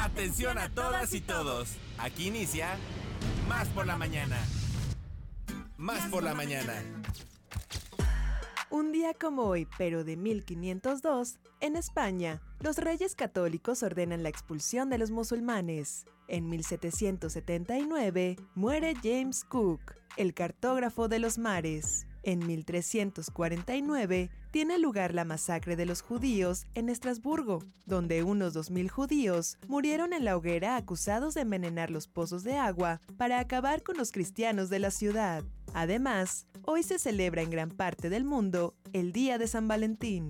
Atención a todas y todos. Aquí inicia Más por la mañana. Más por la mañana. Un día como hoy, pero de 1502, en España, los reyes católicos ordenan la expulsión de los musulmanes. En 1779, muere James Cook, el cartógrafo de los mares. En 1349 tiene lugar la masacre de los judíos en Estrasburgo, donde unos 2.000 judíos murieron en la hoguera acusados de envenenar los pozos de agua para acabar con los cristianos de la ciudad. Además, hoy se celebra en gran parte del mundo el Día de San Valentín.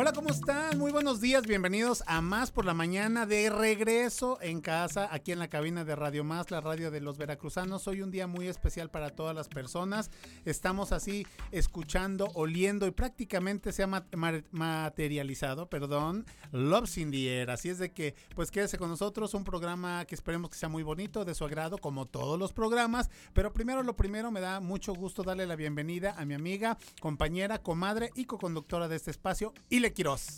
Hola, ¿cómo están? Muy buenos días, bienvenidos a Más por la Mañana de regreso en casa, aquí en la cabina de Radio Más, la radio de los veracruzanos. Hoy un día muy especial para todas las personas. Estamos así escuchando, oliendo y prácticamente se ha materializado, perdón, Love in. Así es de que, pues quédese con nosotros, un programa que esperemos que sea muy bonito, de su agrado, como todos los programas. Pero primero, lo primero, me da mucho gusto darle la bienvenida a mi amiga, compañera, comadre y co-conductora de este espacio, y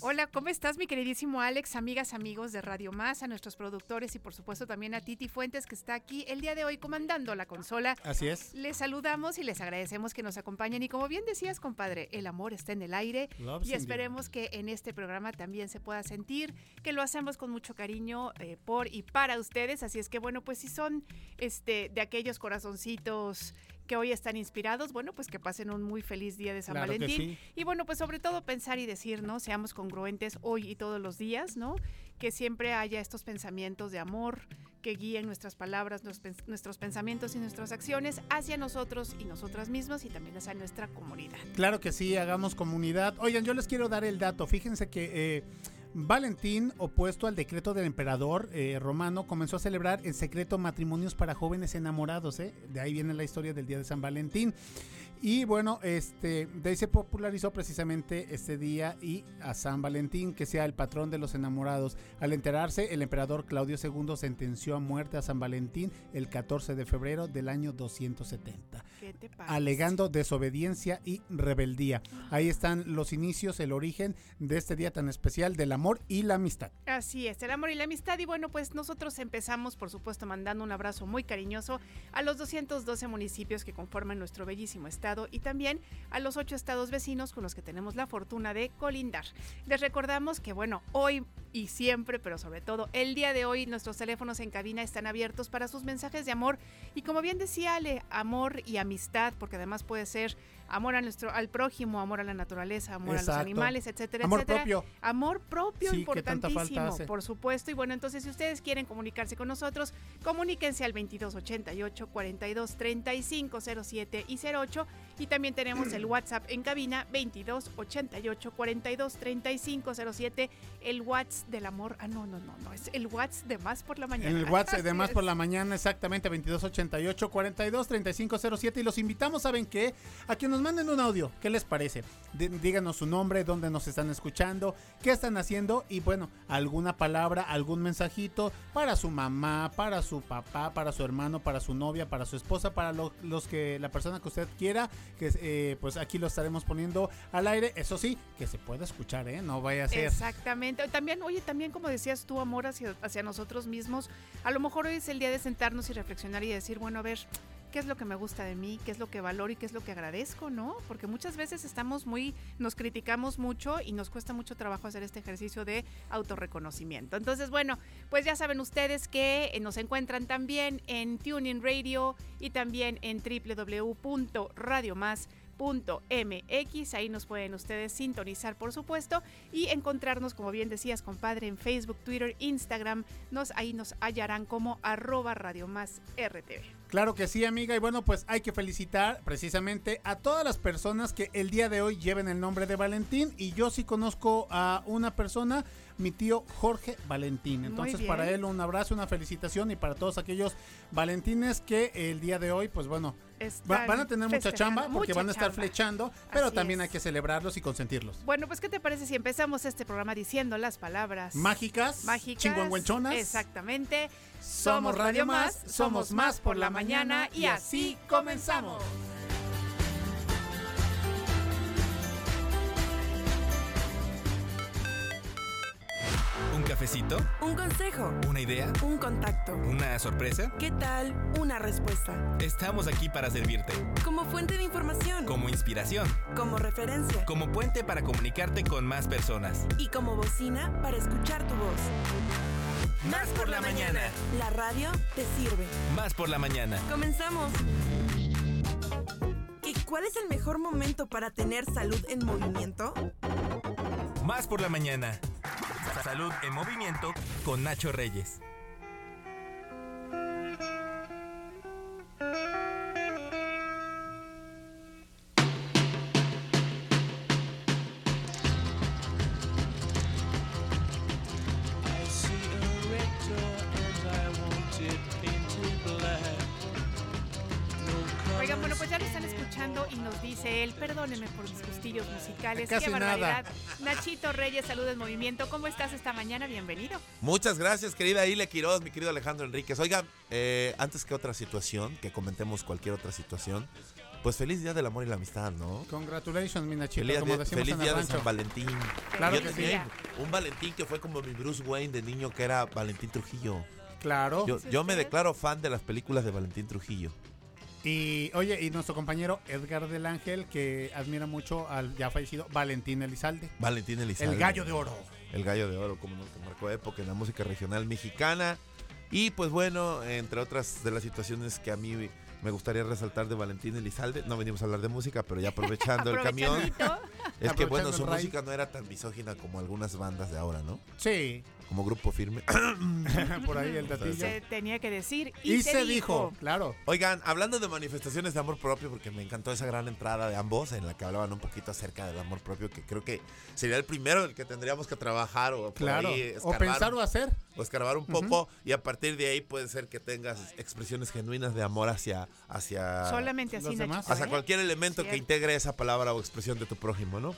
Hola, ¿cómo estás, mi queridísimo Alex, amigas, amigos de Radio Más, a nuestros productores y por supuesto también a Titi Fuentes que está aquí el día de hoy comandando la consola? Así es. Les saludamos y les agradecemos que nos acompañen. Y como bien decías, compadre, el amor está en el aire y esperemos que en este programa también se pueda sentir que lo hacemos con mucho cariño eh, por y para ustedes, así es que bueno, pues si son este de aquellos corazoncitos que hoy están inspirados, bueno, pues que pasen un muy feliz día de San Valentín. Y bueno, pues sobre todo pensar y decir, ¿no? Seamos congruentes hoy y todos los días, ¿no? Que siempre haya estos pensamientos de amor que guíen nuestras palabras, nuestros pensamientos y nuestras acciones hacia nosotros y nosotras mismas y también hacia nuestra comunidad. Claro que sí, hagamos comunidad. Oigan, yo les quiero dar el dato. Fíjense que... Eh, Valentín, opuesto al decreto del emperador eh, romano, comenzó a celebrar en secreto matrimonios para jóvenes enamorados. ¿eh? De ahí viene la historia del Día de San Valentín. Y bueno, este, de ahí se popularizó precisamente este día y a San Valentín, que sea el patrón de los enamorados. Al enterarse, el emperador Claudio II sentenció a muerte a San Valentín el 14 de febrero del año 270, alegando desobediencia y rebeldía. Ahí están los inicios, el origen de este día tan especial del amor y la amistad. Así es, el amor y la amistad. Y bueno, pues nosotros empezamos, por supuesto, mandando un abrazo muy cariñoso a los 212 municipios que conforman nuestro bellísimo estado y también a los ocho estados vecinos con los que tenemos la fortuna de colindar. Les recordamos que, bueno, hoy y siempre, pero sobre todo el día de hoy, nuestros teléfonos en cabina están abiertos para sus mensajes de amor y como bien decía Ale, amor y amistad, porque además puede ser amor a nuestro, al prójimo, amor a la naturaleza, amor a los animales, etcétera, amor etcétera. Propio. Amor propio. importantísimo, por supuesto. Y bueno, entonces si ustedes quieren comunicarse con nosotros, comuníquense al 2288 42 35 07 y 08 y también tenemos el WhatsApp en cabina 2288 42 35 07, el WhatsApp del amor. Ah, no, no, no, no, es el WhatsApp de más por la mañana. En el WhatsApp de más por la mañana, exactamente 2288 42 35 07 y los invitamos, ¿saben qué? A que nos manden un audio. ¿Qué les parece? díganos su nombre, dónde nos están escuchando, qué están haciendo y bueno, alguna palabra, algún mensajito para su mamá, para su papá, para su hermano, para su novia, para su esposa, para los que la persona que usted quiera, que eh, pues aquí lo estaremos poniendo al aire. Eso sí, que se pueda escuchar, ¿eh? No vaya a ser. Exactamente. También, oye, también como decías tú, amor hacia, hacia nosotros mismos, a lo mejor hoy es el día de sentarnos y reflexionar y decir, bueno, a ver, qué es lo que me gusta de mí, qué es lo que valoro y qué es lo que agradezco, ¿no? Porque muchas veces estamos muy, nos criticamos mucho y nos cuesta mucho trabajo hacer este ejercicio de autorreconocimiento. Entonces, bueno, pues ya saben ustedes que eh, nos encuentran también en Tuning Radio y también en www.radiomás.com ahí nos pueden ustedes sintonizar por supuesto y encontrarnos como bien decías compadre en Facebook, Twitter, Instagram, nos, ahí nos hallarán como arroba Radio. Claro que sí, amiga. Y bueno, pues hay que felicitar precisamente a todas las personas que el día de hoy lleven el nombre de Valentín. Y yo sí conozco a una persona, mi tío Jorge Valentín. Entonces, para él un abrazo, una felicitación y para todos aquellos Valentines que el día de hoy, pues bueno, van a tener mucha chamba porque van a estar flechando, pero también hay que celebrarlos y consentirlos. Bueno, pues ¿qué te parece si empezamos este programa diciendo las palabras mágicas, mágicas? Exactamente. Somos Radio Más, somos más por la mañana y así comenzamos. ¿Un cafecito? ¿Un consejo? ¿Una idea? ¿Un contacto? ¿Una sorpresa? ¿Qué tal? ¿Una respuesta? Estamos aquí para servirte. Como fuente de información. Como inspiración. Como referencia. Como puente para comunicarte con más personas. Y como bocina para escuchar tu voz. Más por la mañana. La radio te sirve. Más por la mañana. Comenzamos. ¿Y cuál es el mejor momento para tener salud en movimiento? Más por la mañana. Salud en movimiento con Nacho Reyes. Pues ya lo están escuchando y nos dice él, perdónenme por mis gustillos musicales, Casi qué barbaridad. nada. Nachito Reyes, salud en movimiento, ¿cómo estás esta mañana? Bienvenido. Muchas gracias, querida Ile Quiroz, mi querido Alejandro Enríquez. Oiga, eh, antes que otra situación, que comentemos cualquier otra situación, pues feliz día del amor y la amistad, ¿no? Congratulations, mi Nachito, Feliz, como día- decimos feliz en el día de rancho. San Valentín. Claro Yo que sí. Un Valentín que fue como mi Bruce Wayne de niño, que era Valentín Trujillo. Claro. Yo, ¿Es yo me declaro fan de las películas de Valentín Trujillo. Y oye, y nuestro compañero Edgar del Ángel, que admira mucho al ya fallecido Valentín Elizalde. Valentín Elizalde. El gallo de oro. El gallo de oro, como nos marcó época en la música regional mexicana. Y pues bueno, entre otras de las situaciones que a mí me gustaría resaltar de Valentín Elizalde, no venimos a hablar de música, pero ya aprovechando el camión, es que bueno, su música no era tan misógina como algunas bandas de ahora, ¿no? Sí, Como grupo firme. por ahí el datillo. Se tenía que decir y, Y se dijo, claro. Oigan, hablando de manifestaciones de amor propio, porque me encantó esa gran entrada de ambos en la que hablaban un poquito acerca del amor propio, que creo que sería el primero del que tendríamos que trabajar o por Claro. ahí O escarbar pensar o hacer. o escarbar un poco y a partir de ahí puede ser que tengas expresiones genuinas de amor hacia hacia Solamente así, Los demás. Nachito. hacia ¿eh? cualquier elemento que integre esa palabra o expresión de tu prójimo, ¿no?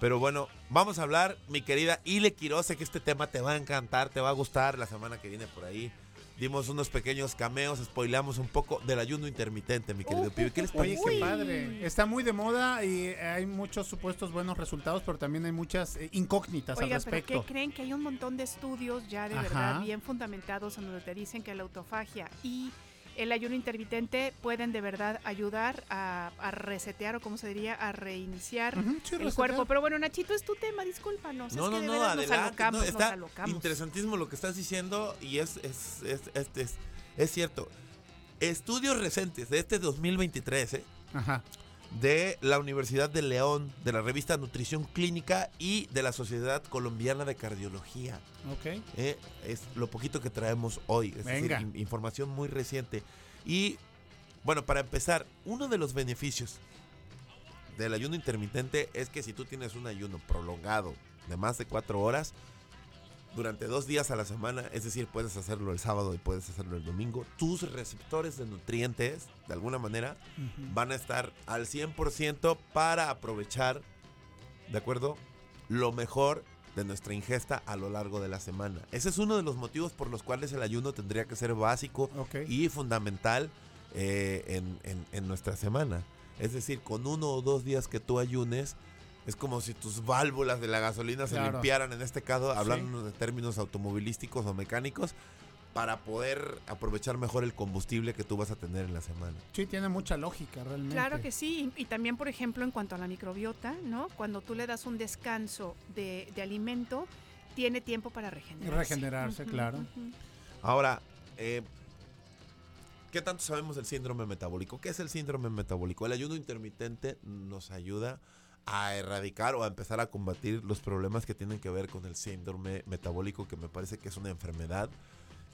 Pero bueno, vamos a hablar, mi querida Ile Quiroz, sé que este tema te va a encantar, te va a gustar la semana que viene por ahí. Dimos unos pequeños cameos, spoileamos un poco del ayuno intermitente, mi querido Uh, pibe. ¿Qué les Oye, parece? qué Uy. padre. Está muy de moda y hay muchos supuestos buenos resultados, pero también hay muchas eh, incógnitas al Oiga, pero respecto. ¿qué creen? Que hay un montón de estudios ya de Ajá. verdad bien fundamentados en donde te dicen que la autofagia y el ayuno intermitente pueden de verdad ayudar a, a resetear o como se diría, a reiniciar sí, el resetear. cuerpo. Pero bueno, Nachito, es tu tema, discúlpanos. No, es no, que de no, nos adelante. alocamos, no, está nos alocamos. interesantísimo lo que estás diciendo y es, es, es, es, es- es cierto. Estudios recientes de este 2023, ¿eh? Ajá. De la Universidad de León, de la revista Nutrición Clínica y de la Sociedad Colombiana de Cardiología. Ok. ¿eh? Es lo poquito que traemos hoy, es decir, Venga. in- información muy reciente. Y bueno, para empezar, uno de los beneficios del ayuno intermitente es que si tú tienes un ayuno prolongado de más de cuatro horas, durante dos días a la semana, es decir, puedes hacerlo el sábado y puedes hacerlo el domingo, tus receptores de nutrientes, de alguna manera, van a estar al 100% para aprovechar, ¿de acuerdo? Lo mejor de nuestra ingesta a lo largo de la semana. Ese es uno de los motivos por los cuales el ayuno tendría que ser básico y fundamental eh, en, en- en nuestra semana. Es decir, con uno o dos días que tú ayunes, es como si tus válvulas de la gasolina se Claro. limpiaran, en este caso, Sí. hablando de términos automovilísticos o mecánicos, para poder aprovechar mejor el combustible que tú vas a tener en la semana. Sí, tiene mucha lógica realmente. Claro que sí, y y también, por ejemplo, en cuanto a la microbiota, ¿no? Cuando tú le das un descanso de, de alimento, tiene tiempo para regenerarse. Regenerarse, claro. Ahora, eh, ¿qué tanto sabemos del síndrome metabólico? ¿Qué es el síndrome metabólico? El ayuno intermitente nos ayuda a erradicar o a empezar a combatir los problemas que tienen que ver con el síndrome metabólico, que me parece que es una enfermedad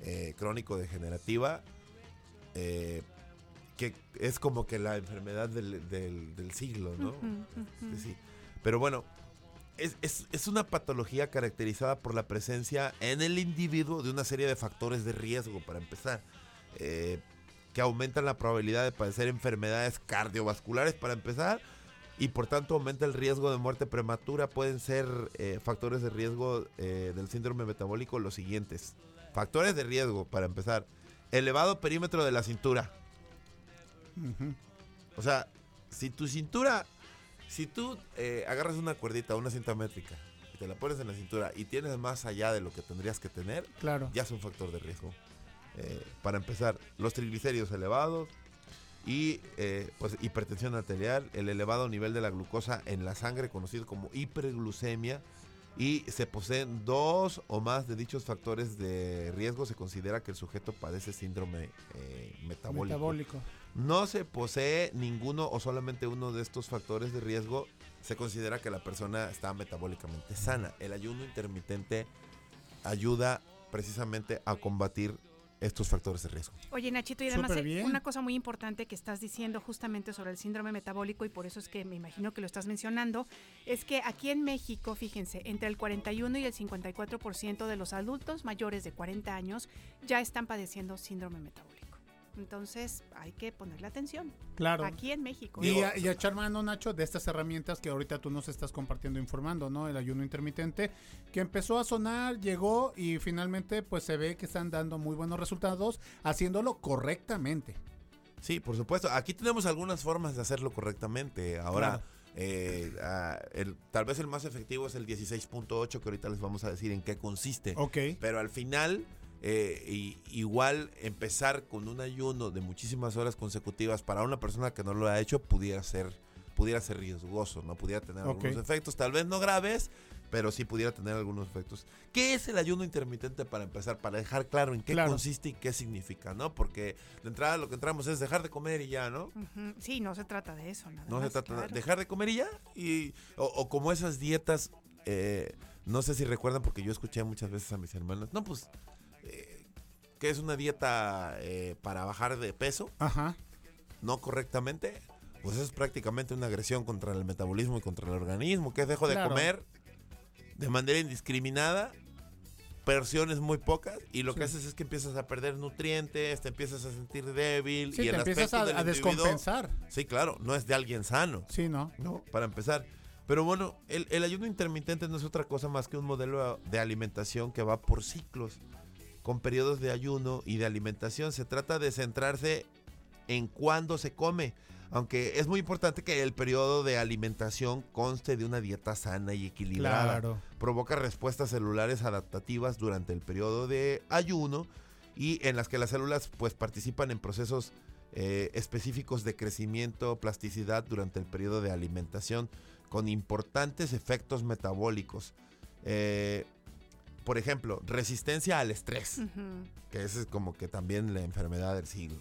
eh, crónico-degenerativa, eh, que es como que la enfermedad del, del- del siglo, ¿no? Ujú, ujú. Sí, sí. Pero bueno, es, es- es una patología caracterizada por la presencia en el individuo de una serie de factores de riesgo, para empezar, eh, que aumentan la probabilidad de padecer enfermedades cardiovasculares, para empezar, y por tanto aumenta el riesgo de muerte prematura. Pueden ser eh, factores de riesgo eh, del síndrome metabólico los siguientes. Factores de riesgo, para empezar, elevado perímetro de la cintura. Ujú. O sea, si tu cintura, si tú eh, agarras una cuerdita, una cinta métrica, y te la pones en la cintura y tienes más allá de lo que tendrías que tener, Claro. ya es un factor de riesgo. Eh, para empezar, los triglicéridos elevados y eh, pues hipertensión arterial, el elevado nivel de la glucosa en la sangre, conocido como hiperglucemia, y se poseen dos o más de dichos factores de riesgo, se considera que el sujeto padece síndrome eh, metabólico. Metabólico. No se posee ninguno o solamente uno de estos factores de riesgo, se considera que la persona está metabólicamente sana. El ayuno intermitente ayuda precisamente a combatir estos factores de riesgo. Oye, Nachito, y además una cosa muy importante que estás diciendo justamente sobre el síndrome metabólico, y por eso es que me imagino que lo estás mencionando, es que aquí en México, fíjense, entre el 41 y el 54% de los adultos mayores de 40 años ya están padeciendo síndrome metabólico. Entonces, hay que ponerle atención. Claro. Aquí en México. Y, a, y a echar mano, Nacho, de estas herramientas que ahorita tú nos estás compartiendo, informando, ¿no? El ayuno intermitente, que empezó a sonar, llegó y finalmente pues se ve que están dando muy buenos resultados haciéndolo correctamente. Sí, por supuesto. Aquí tenemos algunas formas de hacerlo correctamente. Ahora, Claro. eh, ah, el- tal vez el más efectivo es el 16.8, que ahorita les vamos a decir en qué consiste. Ok. Pero al final, eh, y- igual empezar con un ayuno de muchísimas horas consecutivas para una persona que no lo ha hecho pudiera ser, pudiera ser riesgoso, ¿no? Pudiera tener algunos efectos, tal vez no graves, pero sí pudiera tener algunos efectos. ¿Qué es el ayuno intermitente para empezar? Para dejar claro en qué Claro. consiste y qué significa, ¿no? Porque de entrada lo que entramos es dejar de comer y ya, ¿no? Sí, no se trata de eso. Nada No se trata de claro. dejar de comer y ya. Y, o, o como esas dietas, eh, no sé si recuerdan porque yo escuché muchas veces a mis hermanas, no, pues, eh, que es una dieta eh, para bajar de peso, Ajá. no correctamente, pues es prácticamente una agresión contra el metabolismo y contra el organismo, que es dejo de Claro. comer de manera indiscriminada, porciones muy pocas, y lo que haces es que empiezas a perder nutrientes, te empiezas a sentir débil, Sí, y te el empiezas aspecto a, del a descompensar. Sí, claro, no es de alguien sano. Sí, ¿no? ¿no? Para empezar. Pero bueno, el, el ayuno intermitente no es otra cosa más que un modelo de alimentación que va por ciclos, con periodos de ayuno y de alimentación. Se trata de centrarse en cuándo se come, aunque es muy importante que el periodo de alimentación conste de una dieta sana y equilibrada. Claro. Provoca respuestas celulares adaptativas durante el periodo de ayuno y en las que las células pues participan en procesos eh, específicos de crecimiento, plasticidad durante el periodo de alimentación con importantes efectos metabólicos. Eh, por ejemplo, resistencia al estrés, que esa es como que también la enfermedad del siglo.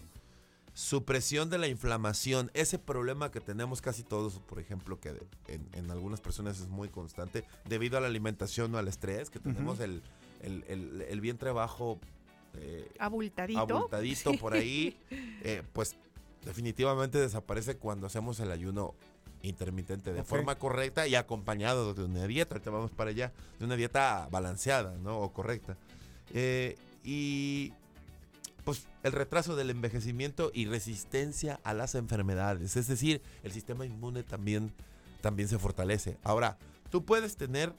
Supresión de la inflamación, ese problema que tenemos casi todos, por ejemplo, que en, en algunas personas es muy constante, debido a la alimentación o al estrés, que tenemos el, el- el- el vientre bajo eh, Abultadito. abultadito Sí. por ahí, eh, pues definitivamente desaparece cuando hacemos el ayuno intermitente de forma correcta y acompañado de una dieta. Ahorita vamos para allá, de una dieta balanceada, ¿no? O correcta. Eh, y pues el retraso del envejecimiento y resistencia a las enfermedades. Es decir, el sistema inmune también, también se fortalece. Ahora, tú puedes tener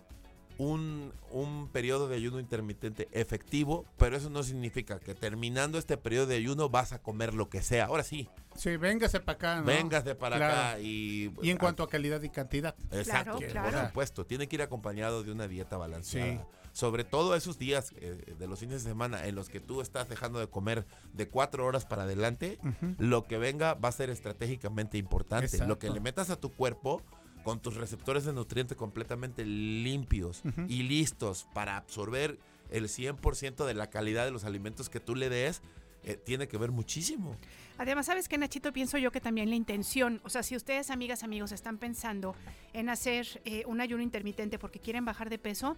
un, un periodo de ayuno intermitente efectivo, pero eso no significa que terminando este periodo de ayuno vas a comer lo que sea. Ahora sí, Sí, véngase para acá, ¿no? véngase para Claro. acá y... Y en cuanto a calidad y cantidad. Exacto, Claro, por supuesto. Tiene que ir acompañado de una dieta balanceada. Sí. Sobre todo esos días eh, de los fines de semana en los que tú estás dejando de comer de cuatro horas para adelante, lo que venga va a ser estratégicamente importante. Lo que le metas a tu cuerpo con tus receptores de nutriente completamente limpios y listos para absorber el 100% de la calidad de los alimentos que tú le des, eh, tiene que ver muchísimo. Además, ¿sabes qué, Nachito? Pienso yo que también la intención, o sea, si ustedes, amigas, amigos, están pensando en hacer eh, un ayuno intermitente porque quieren bajar de peso,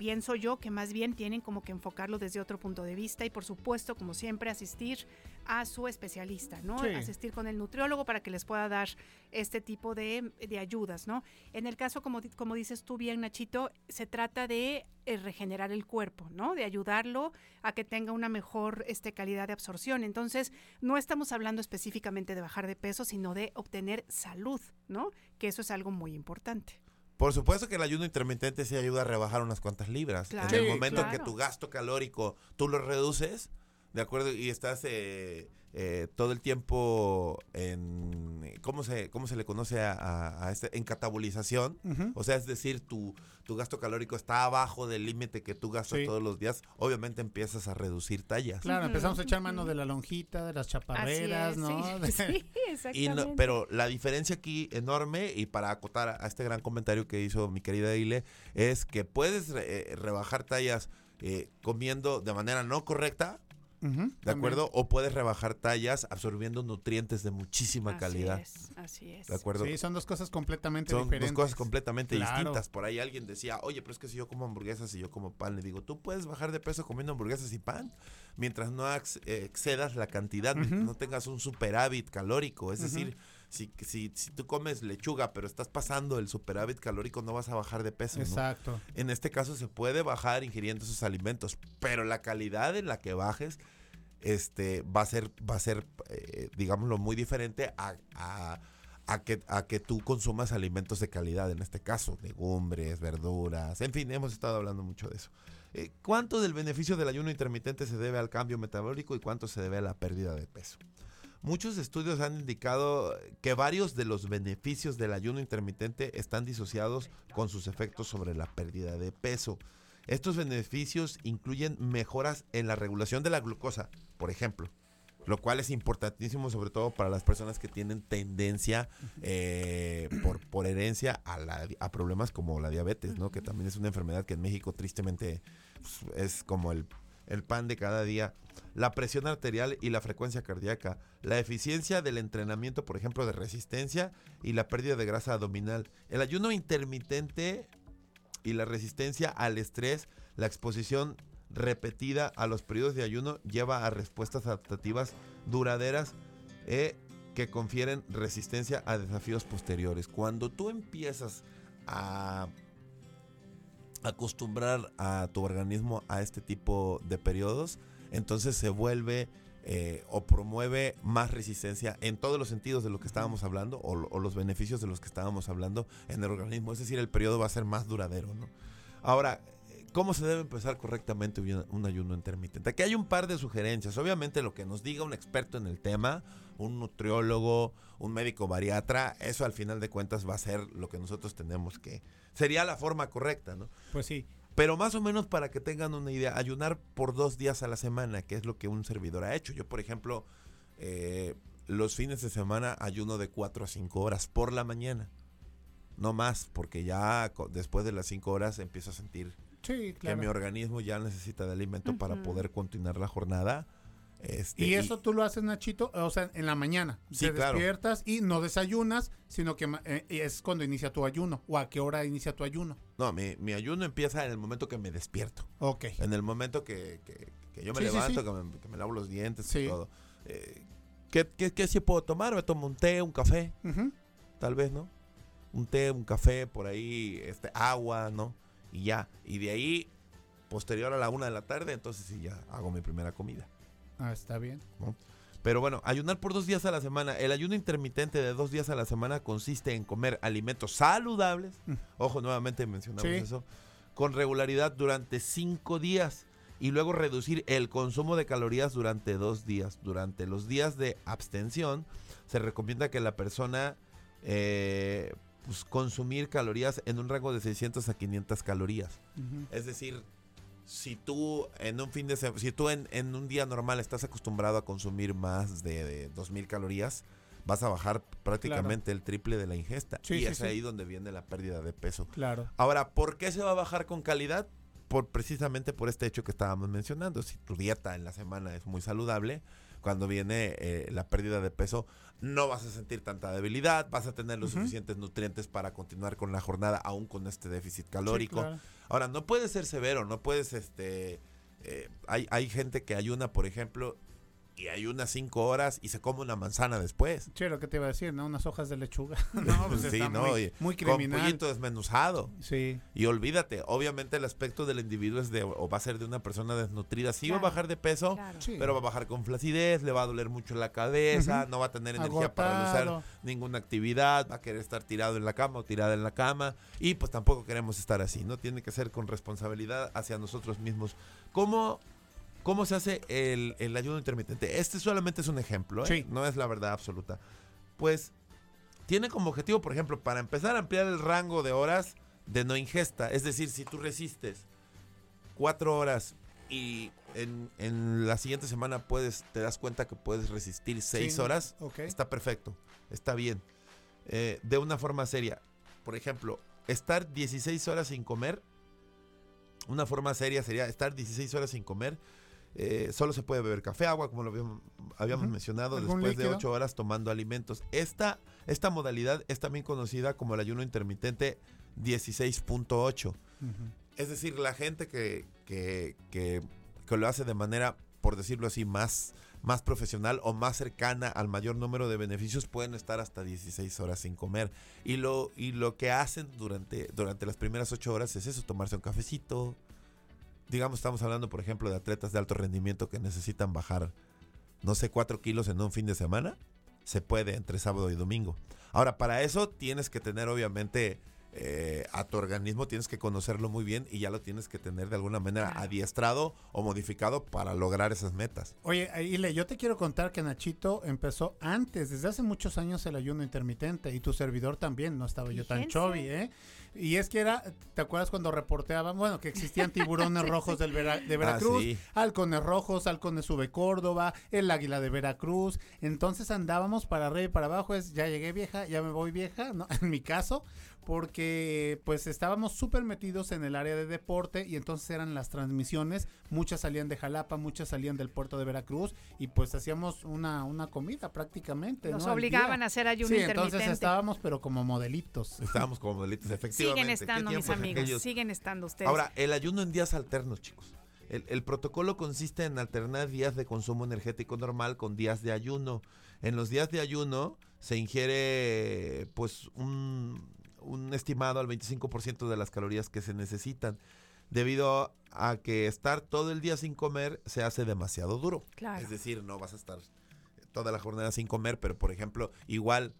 pienso yo que más bien tienen como que enfocarlo desde otro punto de vista y por supuesto, como siempre, asistir a su especialista, ¿no? Sí. Asistir con el nutriólogo para que les pueda dar este tipo de, de ayudas, ¿no? En el caso, como, como dices tú bien, Nachito, se trata de eh, regenerar el cuerpo, ¿no? De ayudarlo a que tenga una mejor este, calidad de absorción. Entonces, no estamos hablando específicamente de bajar de peso, sino de obtener salud, ¿no? Que eso es algo muy importante. Por supuesto que el ayuno intermitente sí ayuda a rebajar unas cuantas libras. Claro. en el Sí, momento en que tu gasto calórico tú lo reduces, ¿de acuerdo? Y estás eh, eh, todo el tiempo en cómo se cómo se le conoce a, este en catabolización. O sea es decir tu tu gasto calórico está abajo del límite que tú gastas todos los días. Obviamente empiezas a reducir tallas. Claro empezamos a echar mano de la lonjita de las chaparreras no, sí, exactamente. pero la diferencia aquí enorme y para acotar a este gran comentario que hizo mi querida Ile es que puedes eh, rebajar tallas eh, comiendo de manera no correcta ¿De acuerdo? O puedes rebajar tallas absorbiendo nutrientes de muchísima calidad. así es. ¿De acuerdo? Sí, son dos cosas completamente son diferentes. Son dos cosas completamente distintas. Por ahí alguien decía, oye, pero es que si yo como hamburguesas y yo como pan, le digo, tú puedes bajar de peso comiendo hamburguesas y pan mientras no excedas la cantidad, no tengas un superávit calórico. Es decir, si, si, si, tú comes lechuga, pero estás pasando el superávit calórico, no vas a bajar de peso. Exacto. En este caso se puede bajar ingiriendo esos alimentos, pero la calidad en la que bajes este, va a ser, va a ser eh, digámoslo, muy diferente a, a, que, a que tú consumas alimentos de calidad, en este caso, legumbres, verduras, en fin, hemos estado hablando mucho de eso. Eh, ¿Cuánto del beneficio del ayuno intermitente se debe al cambio metabólico y cuánto se debe a la pérdida de peso? Muchos estudios han indicado que varios de los beneficios del ayuno intermitente están disociados con sus efectos sobre la pérdida de peso. Estos beneficios incluyen mejoras en la regulación de la glucosa, por ejemplo, lo cual es importantísimo sobre todo para las personas que tienen tendencia eh, por, por herencia a, la, a problemas como la diabetes, ¿no? Que también es una enfermedad que en México tristemente pues, es como el, el pan de cada día. La presión arterial y la frecuencia cardíaca, la eficiencia del entrenamiento, por ejemplo, de resistencia y la pérdida de grasa abdominal. El ayuno intermitente y la resistencia al estrés, la exposición repetida a los periodos de ayuno lleva a respuestas adaptativas duraderas eh, que confieren resistencia a desafíos posteriores. Cuando tú empiezas a acostumbrar a tu organismo a este tipo de periodos, entonces se vuelve eh, o promueve más resistencia en todos los sentidos de lo que estábamos hablando o, los beneficios de los que estábamos hablando en el organismo. Es decir, el periodo va a ser más duradero. ¿no? Ahora, ¿cómo se debe empezar correctamente un, ayuno intermitente? Aquí hay un par de sugerencias. Obviamente lo que nos diga un experto en el tema, un nutriólogo, un médico bariatra, eso al final de cuentas va a ser lo que nosotros tenemos que... Sería la forma correcta, ¿no? Pues sí. Pero más o menos para que tengan una idea, ayunar por dos días a la semana, que es lo que un servidor ha hecho. Yo, por ejemplo, eh, los fines de semana ayuno de 4 a 5 horas por la mañana. No más, porque ya después de las 5 horas empiezo a sentir que mi organismo ya necesita de alimento para poder continuar la jornada este, y eso tú lo haces, Nachito, o sea, en la mañana. te despiertas y no desayunas, sino que eh, es cuando inicia tu ayuno. ¿O a qué hora inicia tu ayuno? No, mi, ayuno empieza en el momento que me despierto. Ok. En el momento que, yo me levanto, Que, me, lavo los dientes y todo. Eh, ¿qué, qué, sí puedo tomar? Me tomo un té, un café. Tal vez, ¿no? Un té, un café, por ahí, este, agua, ¿no? Y ya. Y de ahí, posterior a la una de la tarde, entonces sí ya hago mi primera comida. Ah, está bien. Pero bueno, ayunar por dos días a la semana. El ayuno intermitente de dos días a la semana consiste en comer alimentos saludables. Mm. Ojo, nuevamente mencionamos eso. Con regularidad durante cinco días. Y luego reducir el consumo de calorías durante dos días. Durante los días de abstención, se recomienda que la persona eh, pues, consumir calorías en un rango de 600 a 500 calorías. Es decir, si tú en un fin de semana, si tú en, un día normal estás acostumbrado a consumir más de, 2000 calorías, vas a bajar prácticamente el triple de la ingesta. y es ahí donde viene la pérdida de peso. Claro. Ahora, ¿por qué se va a bajar con calidad? Por, precisamente por este hecho que estábamos mencionando. Si tu dieta en la semana es muy saludable, cuando viene eh, la pérdida de peso, no vas a sentir tanta debilidad, vas a tener los suficientes nutrientes para continuar con la jornada, aún con este déficit calórico. Ahora, no puedes ser severo, no puedes, este, eh, hay, hay gente que ayuna, por ejemplo, y hay unas cinco horas y se come una manzana después. Che, lo que te iba a decir, ¿no? Unas hojas de lechuga. no, pues sí, no, muy, muy criminal. Con pollito desmenuzado. Sí. Y olvídate, obviamente el aspecto del individuo es de, o va a ser de una persona desnutrida. Sí va a bajar de peso, pero va a bajar con flacidez, le va a doler mucho la cabeza, no va a tener energía para realizar ninguna actividad, va a querer estar tirado en la cama o tirada en la cama. Y pues tampoco queremos estar así, ¿no? Tiene que ser con responsabilidad hacia nosotros mismos. ¿Cómo ¿Cómo se hace el, el ayuno intermitente? Este solamente es un ejemplo, ¿eh? Sí. no es la verdad absoluta. Pues tiene como objetivo, por ejemplo, para empezar a ampliar el rango de horas de no ingesta. Es decir, si tú resistes cuatro horas y en, en la siguiente semana puedes, te das cuenta que puedes resistir seis Sí, horas, está perfecto, está bien. Eh, de una forma seria. Por ejemplo, estar 16 horas sin comer. Una forma seria sería estar 16 horas sin comer. Eh, solo se puede beber café, agua, como lo habíamos, mencionado, ¿Algún después de líquido? 8 horas tomando alimentos. Esta, esta modalidad es también conocida como el ayuno intermitente 16.8. Ujú. Es decir, la gente que, que, que- que lo hace de manera, por decirlo así, más, más profesional o más cercana al mayor número de beneficios pueden estar hasta 16 horas sin comer. Y lo, y lo que hacen durante, durante las primeras 8 horas es eso, tomarse un cafecito. Digamos, estamos hablando, por ejemplo, de atletas de alto rendimiento que necesitan bajar, no sé, 4 kilos en un fin de semana. Se puede entre sábado y domingo. Ahora, para eso tienes que tener, obviamente, eh, a tu organismo, tienes que conocerlo muy bien y ya lo tienes que tener de alguna manera adiestrado o modificado para lograr esas metas. Oye, Ile, yo te quiero contar que Nachito empezó antes, desde hace muchos años, el ayuno intermitente y tu servidor también, no estaba yo tan chovi, ¿eh? Y es que era, ¿te acuerdas cuando reporteaban? Bueno, que existían tiburones rojos del Vera- de Veracruz, sí. halcones rojos, halcones sube Córdoba, el águila de Veracruz. Entonces andábamos para arriba y para abajo, es ya llegué vieja, ya me voy vieja, ¿no? En mi caso, porque pues estábamos súper metidos en el área de deporte y entonces eran las transmisiones, muchas salían de Jalapa, muchas salían del puerto de Veracruz y pues hacíamos una, una comida prácticamente. Nos obligaban a hacer ayuno Sí, intermitente. entonces estábamos pero como modelitos. Estábamos como modelitos, efectivamente. Siguen ¿Qué estando, mis amigos. aquellos? Siguen estando ustedes. Ahora, el ayuno en días alternos, chicos. El, el protocolo consiste en alternar días de consumo energético normal con días de ayuno. En los días de ayuno se ingiere pues un, un estimado al 25% de las calorías que se necesitan. Debido a que estar todo el día sin comer se hace demasiado duro. Claro. Es decir, no vas a estar toda la jornada sin comer, pero por ejemplo, igual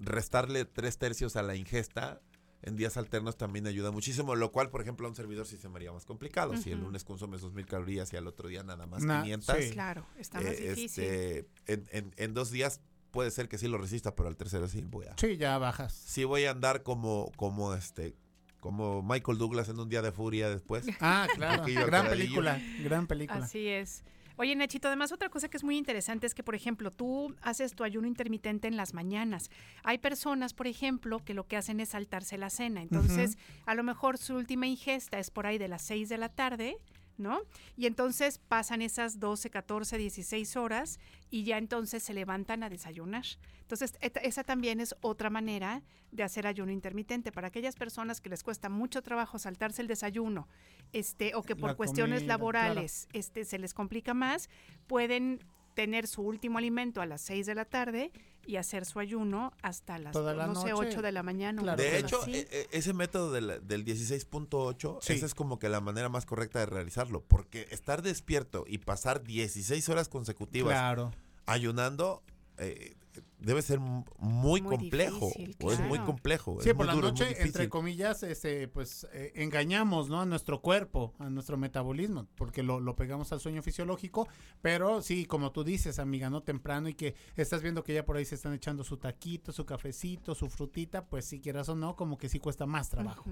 restarle tres tercios a la ingesta en días alternos también ayuda muchísimo, lo cual, por ejemplo, a un servidor sí se me haría más complicado. Si el lunes consumes 2.000 calorías y al otro día nada más Na- 500, sí. Claro, está más eh, difícil. este, en, en- en dos días puede ser que sí lo resista, pero al tercero sí voy a... Sí, ya bajas. Sí voy a andar como, como este, como Michael Douglas en un día de furia después. Ah, claro. gran película, gran película. Así es. Oye, Nachito, además otra cosa que es muy interesante es que, por ejemplo, tú haces tu ayuno intermitente en las mañanas. Hay personas, por ejemplo, que lo que hacen es saltarse la cena. Entonces, a lo mejor su última ingesta es por ahí de las 6 de la tarde, ¿no? Y entonces pasan esas 12, 14, 16 horas y ya entonces se levantan a desayunar. Entonces, esa también es otra manera de hacer ayuno intermitente. Para aquellas personas que les cuesta mucho trabajo saltarse el desayuno, este, o que por La cuestiones comida, laborales este, se les complica más, pueden tener su último alimento a las 6 de la tarde y hacer su ayuno hasta las, Toda la no sé, noche. 8 de la mañana. Claro. De hecho, así. e- e- ese método del, del 16.8, Sí. esa es como que la manera más correcta de realizarlo, porque estar despierto y pasar 16 horas consecutivas Claro. ayunando eh, debe ser muy, Muy complejo. difícil, o es muy claro. complejo. Sí, por la duro, noche, entre comillas, este, pues eh, engañamos, ¿no? A nuestro cuerpo, a nuestro metabolismo, porque lo, lo pegamos al sueño fisiológico, pero sí, como tú dices, amiga, ¿no? Temprano y que estás viendo que ya por ahí se están echando su taquito, su cafecito, su frutita, pues si quieras o no, como que sí cuesta más trabajo.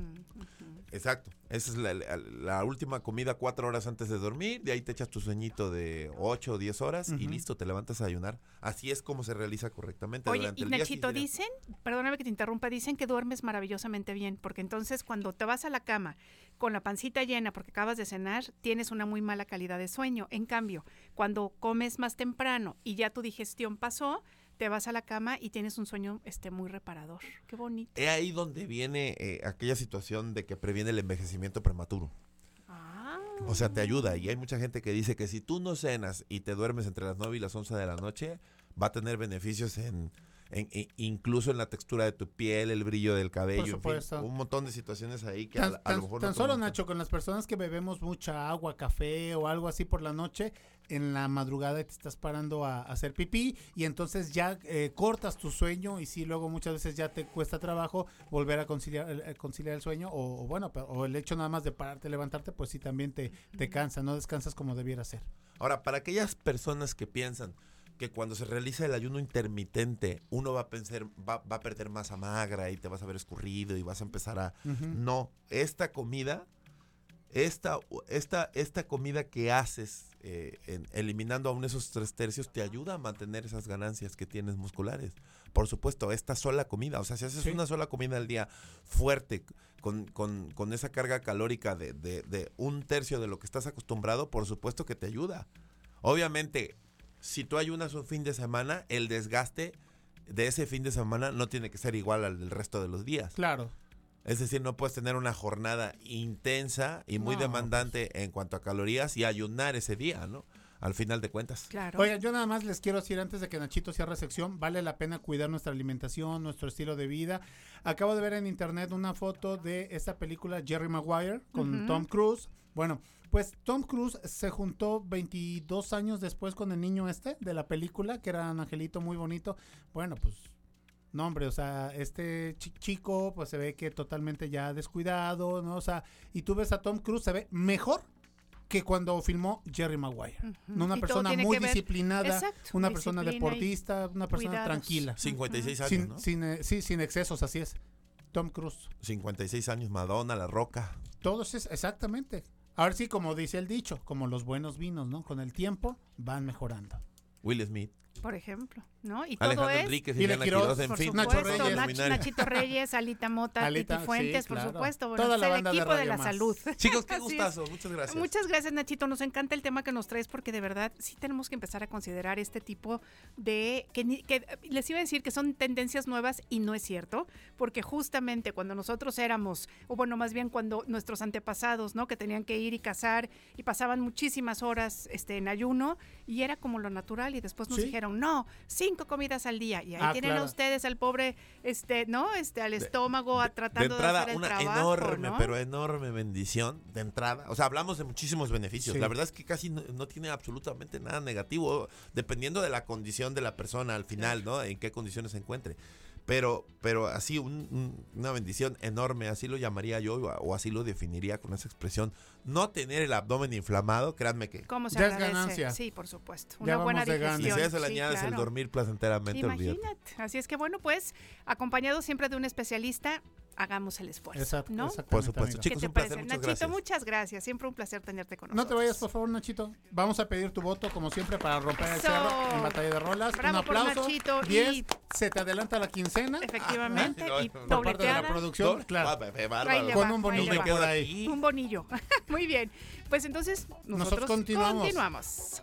Exacto. Esa es la, la- la última comida cuatro horas antes de dormir. De ahí te echas tu sueñito de 8 o 10 horas y listo, te levantas a ayunar. Así es como se realiza correctamente. Oye, durante y el Nachito, dicen, perdóname que te interrumpa, dicen que duermes maravillosamente bien, porque entonces cuando te vas a la cama con la pancita llena porque acabas de cenar, tienes una muy mala calidad de sueño. En cambio, cuando comes más temprano y ya tu digestión pasó, te vas a la cama y tienes un sueño este muy reparador. Qué bonito. Es ahí donde viene eh, aquella situación de que previene el envejecimiento prematuro. Ah, O sea, te ayuda. Y hay mucha gente que dice que si tú no cenas y te duermes entre las 9 y las 11 de la noche, va a tener beneficios en, incluso en la textura de tu piel, el brillo del cabello, en un montón de situaciones ahí que tan, a, lo mejor tan solo Nacho con las personas que bebemos mucha agua, café o algo así por la noche, en la madrugada te estás parando a, hacer pipí y entonces ya eh, cortas tu sueño y sí luego muchas veces ya te cuesta trabajo volver a conciliar, eh, conciliar el sueño o, bueno, o el hecho nada más de pararte, levantarte, pues sí también te, te cansa, no descansas como debiera ser. Ahora, para aquellas personas que piensan, que cuando se realiza el ayuno intermitente, uno va a pensar, va, a perder masa magra y te vas a ver escurrido y vas a empezar a. No, esta comida, esta, esta, esta comida que haces eh, eliminando aún esos tres tercios te ayuda a mantener esas ganancias que tienes musculares. Por supuesto, esta sola comida, o sea, si haces una sola comida al día fuerte, con, con, con esa carga calórica de, de, de un tercio de lo que estás acostumbrado, por supuesto que te ayuda. Obviamente, si tú ayunas un fin de semana, el desgaste de ese fin de semana no tiene que ser igual al del resto de los días. Claro. Es decir, no puedes tener una jornada intensa y muy demandante pues. en cuanto a calorías y ayunar ese día, ¿no? Al final de cuentas. Claro. Oigan, yo nada más les quiero decir antes de que Nachito cierre sección, vale la pena cuidar nuestra alimentación, nuestro estilo de vida. Acabo de ver en internet una foto de esta película Jerry Maguire con Tom Cruise. Bueno, pues Tom Cruise se juntó 22 años después con el niño este de la película, que era un angelito muy bonito. Bueno, pues no, hombre, o sea, este chico pues se ve que totalmente ya descuidado, ¿no? O sea, y tú ves a Tom Cruise, se ve mejor que cuando filmó Jerry Maguire. Una persona muy disciplinada, una persona deportista, una persona tranquila. 56 años, ¿no? Sin, eh, sí, sin excesos, así es. Tom Cruise. 56 años, Madonna, La Roca. Todos es, exactamente. Ahora sí, como dice el dicho, como los buenos vinos, ¿no? Con el tiempo van mejorando. Will Smith por ejemplo, ¿no? Y todo es Enríquez y, Quiroz, en fin, Nacho Reyes, Nachito Reyes, Alita Mota, Alita, Titi Fuentes, por supuesto, bueno, Toda la el equipo de, la salud. Chicos, qué gustazo, muchas gracias. Muchas gracias, Nachito, nos encanta el tema que nos traes porque de verdad sí tenemos que empezar a considerar este tipo de que, que les iba a decir que son tendencias nuevas y no es cierto, porque justamente cuando nosotros éramos o bueno, más bien cuando nuestros antepasados, ¿no? que tenían que ir y cazar y pasaban muchísimas horas este en ayuno y era como lo natural y después nos dijeron no, cinco comidas al día. Y ahí ah, tienen a ustedes al pobre, este, ¿no? Este, al estómago a, tratando de, entrada, hacer el una enorme, pero enorme bendición de entrada. O sea, hablamos de muchísimos beneficios. La verdad es que casi no, tiene absolutamente nada negativo, dependiendo de la condición de la persona al final, ¿no? En qué condiciones se encuentre pero, pero así una bendición enorme, así lo llamaría yo o así lo definiría con esa expresión. No tener el abdomen inflamado, créanme que ¿Cómo se ya ganancia. Sí, por supuesto. Una buena digestión. Y si eso le añades el dormir placenteramente, Imagínate. Así es que bueno, pues acompañado siempre de un especialista, hagamos el esfuerzo. Exacto, ¿no? Por supuesto. Chicos, un placer, muchas Nachito, gracias. muchas gracias. Siempre un placer tenerte con nosotros. No te vayas, por favor, Nachito. Vamos a pedir tu voto, como siempre, para romper el cerro en Batalla de Rolas. un aplauso. Nachito. y... se te adelanta la quincena. Efectivamente. y por parte de la producción, claro. Con un bonillo por ahí. Un bonillo. Muy bien. Pues entonces, nosotros, continuamos. continuamos.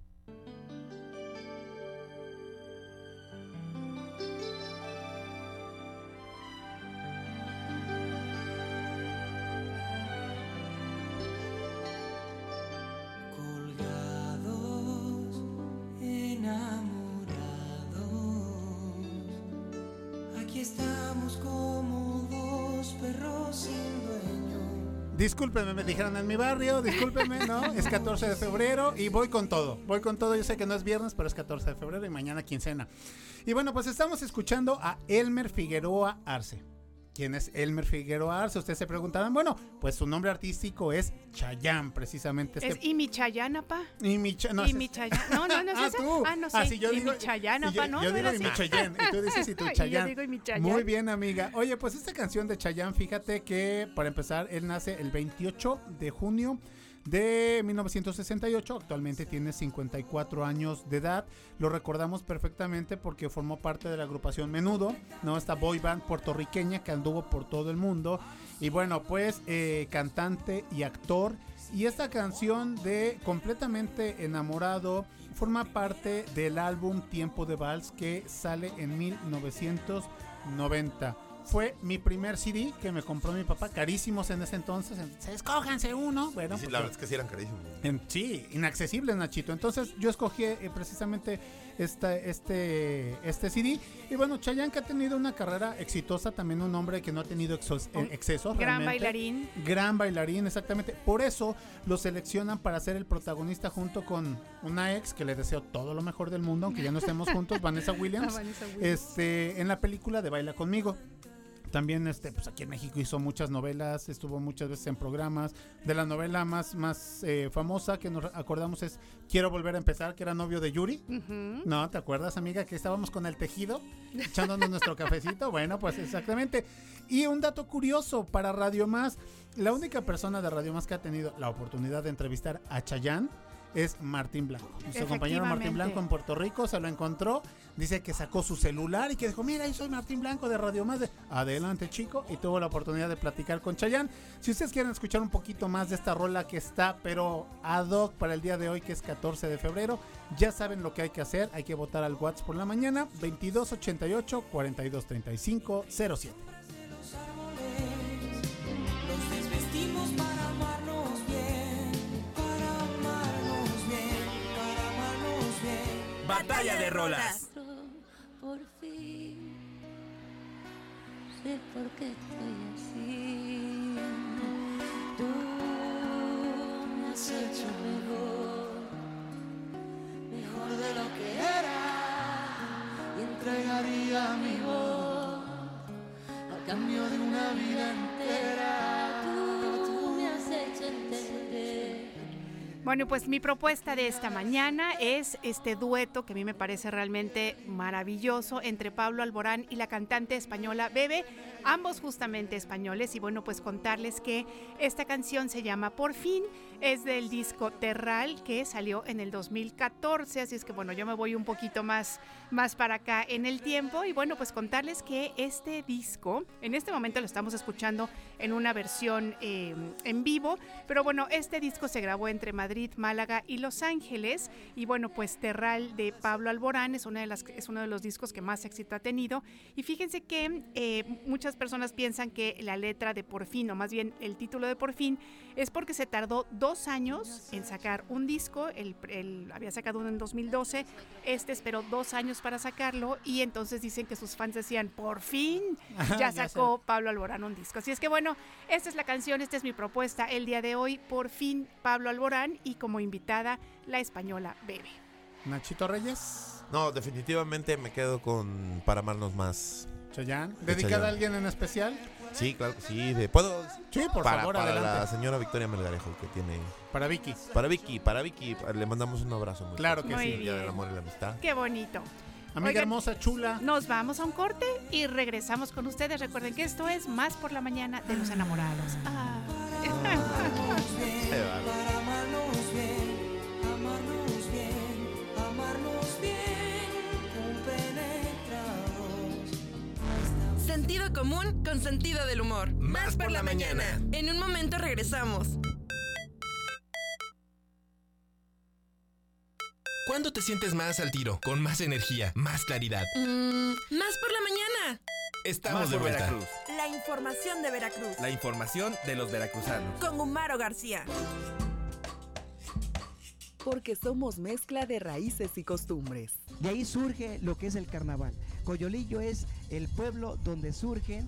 Discúlpeme, me dijeron en mi barrio, discúlpeme, ¿no? Es 14 de febrero y voy con todo. Voy con todo, yo sé que no es viernes, pero es 14 de febrero y mañana quincena. Y bueno, pues estamos escuchando a Elmer Figueroa Arce. ¿Quién es Elmer Figueroa Arce? Ustedes se preguntaban. Bueno, pues su nombre artístico es Chayán, precisamente. Este... ¿Es Imi Chayán, pa? Imi no, No, no, no es ah, Tú. Ah, no, sí. Ah, sí yo digo, pa, ¿no? Yo, digo Imi Chayán, y tú dices y tú Chayán. yo digo Chayán. Muy bien, amiga. Oye, pues esta canción de Chayán, fíjate que, para empezar, él nace el 28 de junio de 1968. Actualmente tiene 54 años de edad. Lo recordamos perfectamente porque formó parte de la agrupación Menudo, ¿no? Esta boy band puertorriqueña que anduvo por todo el mundo. Y bueno, pues eh, cantante y actor. Y esta canción de Completamente enamorado forma parte del álbum Tiempo de Vals que sale en 1990 fue mi primer CD que me compró mi papá, carísimos en ese entonces. Escójanse uno. Bueno, sí, la verdad es que sí eran carísimos. sí, inaccesibles, Nachito. Entonces yo escogí eh, precisamente este, este, este CD. Y bueno, Chayanne que ha tenido una carrera exitosa, también un hombre que no ha tenido eh, excesos. Gran bailarín. Gran bailarín, exactamente. Por eso lo seleccionan para ser el protagonista junto con una ex que le deseo todo lo mejor del mundo, aunque ya no estemos juntos, Vanessa Williams, Vanessa Williams. Este, en la película de Baila conmigo. También este, pues aquí en México hizo muchas novelas, estuvo muchas veces en programas. De la novela más, más eh, famosa que nos acordamos es Quiero volver a empezar, que era novio de Yuri. No, ¿te acuerdas, amiga? Que estábamos con el tejido, echándonos nuestro cafecito. Bueno, pues exactamente. Y un dato curioso para Radio Más, la única persona de Radio Más que ha tenido la oportunidad de entrevistar a Chayán es Martín Blanco. Nuestro compañero Martín Blanco en Puerto Rico se lo encontró. Dice que sacó su celular y que dijo, mira, yo soy Martín Blanco de Radio Más. De... Adelante, chico. Y tuvo la oportunidad de platicar con Chayán. Si ustedes quieren escuchar un poquito más de esta rola que está, pero ad hoc para el día de hoy, que es 14 de febrero, ya saben lo que hay que hacer. Hay que votar al WhatsApp por la mañana, 2288 4235 07. Batalla de rolas. Por fin sé por qué estoy así. Tú me has hecho mejor, mejor de lo que era. Y entregaría mi voz a cambio de una vida entera. Bueno, pues mi propuesta de esta mañana es este dueto que a mí me parece realmente maravilloso entre Pablo Alborán y la cantante española Bebe, ambos justamente españoles. Y bueno, pues contarles que esta canción se llama Por fin, es del disco Terral que salió en el 2014. Así es que bueno, yo me voy un poquito más, más para acá en el tiempo. Y bueno, pues contarles que este disco, en este momento lo estamos escuchando en una versión eh, en vivo, pero bueno, este disco se grabó entre Madrid Madrid, Málaga y Los Ángeles. Y bueno, pues Terral de Pablo Alborán es, uno de los discos que más éxito ha tenido. Y fíjense que eh, muchas personas piensan que la letra de Por fin, o más bien el título de Por fin, es porque se tardó dos años en sacar un disco. El, había sacado uno en 2012, este esperó dos años para sacarlo. Y entonces dicen que sus fans decían, por fin ya sacó Pablo Alborán un disco. Así es que bueno, esta es la canción, esta es mi propuesta el día de hoy. Por fin Pablo Alborán y como invitada la española Bebe. Nachito Reyes. No, definitivamente me quedo con Para amarnos más. Chayán. ¿Dedicada a alguien en especial? Sí, claro que sí. De, ¿Puedo? Sí, por favor, para la señora Victoria Melgarejo que tiene... Para Vicky. Para Vicky, para Vicky. Le mandamos un abrazo. Muy claro que sí. Día del amor y la amistad. Qué bonito. Amiga hermosa, chula. Nos vamos a un corte y regresamos con ustedes. Recuerden que esto es Más por la Mañana de los Enamorados. Ah. Sentido común con sentido del humor. Más, por, la, mañana. En un momento regresamos. ¿Cuándo te sientes más al tiro? Con más energía, más claridad. Mm, más por la mañana. Estamos de Veracruz. La información de Veracruz. La información de los veracruzanos. Con Humaro García. Porque somos mezcla de raíces y costumbres. De ahí surge lo que es el carnaval. Coyolillo es el pueblo donde surgen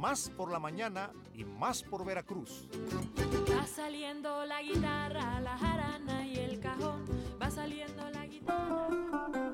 más por la mañana y más por Veracruz. Va saliendo la guitarra, la jarana y el cajón. Va saliendo la guitarra.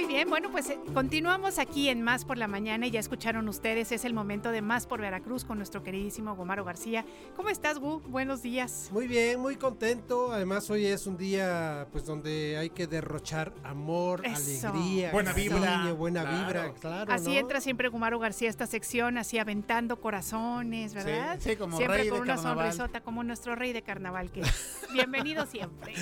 Muy bien, bueno, pues eh, continuamos aquí en Más por la Mañana y ya escucharon ustedes, es el momento de Más por Veracruz con nuestro queridísimo Gomaro García. ¿Cómo estás, Gu? Buenos días. Muy bien, muy contento. Además, hoy es un día pues donde hay que derrochar amor, Eso. alegría, Buena vibra. cariño, buena Claro. vibra, claro. Así ¿no? entra siempre Gumaro García a esta sección, así aventando corazones, ¿verdad? sí, como siempre rey con de una carnaval. sonrisota, como nuestro rey de carnaval que es. Bienvenido siempre.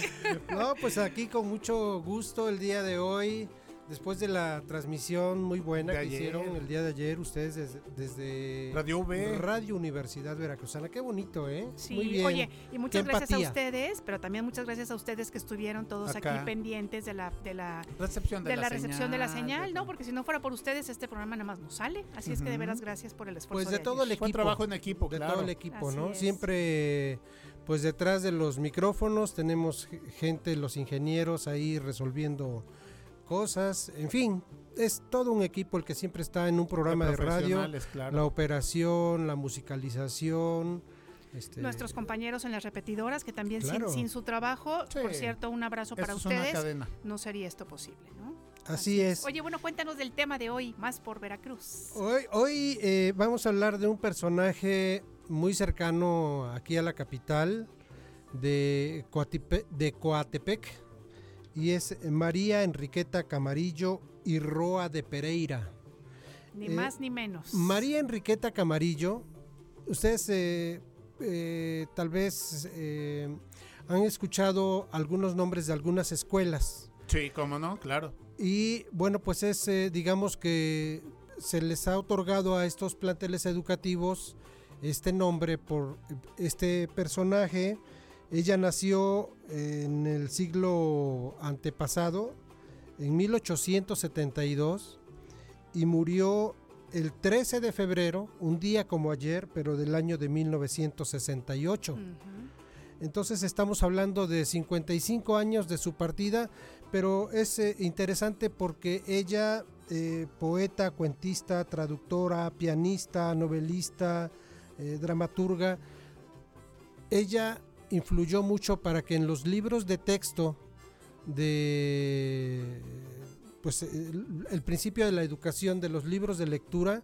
No, pues aquí con mucho gusto el día de hoy, después de la transmisión muy buena De que ayer. hicieron el día de ayer ustedes desde, desde Radio V. Radio Universidad Veracruzana. Qué bonito, ¿eh? Sí, muy bien. oye, y muchas Qué gracias a ustedes, pero también muchas gracias a ustedes que estuvieron todos Acá. aquí pendientes de la de la Recepción de, de la, la recepción de la señal, señal, de- ¿no? Porque si no fuera por ustedes, este programa nada más no sale. Así es que de veras gracias por el esfuerzo. Pues de todo el Fue equipo. trabajo en equipo, de claro. todo el equipo, Así ¿no? es. Siempre, pues detrás de los micrófonos tenemos ge- gente, los ingenieros ahí resolviendo cosas, en fin, es todo un equipo el que siempre está en un programa de, radio, claro. la operación, la musicalización, este, Nuestros compañeros en las repetidoras, que también sin- Claro. sin, su trabajo, Sí. por cierto, un abrazo para ustedes, no sería esto posible, ¿no? así es. Oye, bueno, cuéntanos del tema de hoy, más por Veracruz. Hoy, hoy eh, vamos a hablar de un personaje muy cercano aquí a la capital de, Coatipe- de Coatepec y es María Enriqueta Camarillo y Roa de Pereira. Ni Eh, más ni menos. María Enriqueta Camarillo, ustedes eh, eh, tal vez eh, han escuchado algunos nombres de algunas escuelas. Sí, cómo no, claro. Y bueno, pues es, eh, digamos que se les ha otorgado a estos planteles educativos este nombre por este personaje. Ella nació en el siglo antepasado, en 1872, y murió el 13 de febrero, un día como ayer, pero del año de 1968. Ujú. Entonces estamos hablando de 55 años de su partida, pero es eh, interesante porque ella, eh, poeta, cuentista, traductora, pianista, novelista, eh, dramaturga, ella influyó mucho para que en los libros de texto de pues el, el principio de la educación de los libros de lectura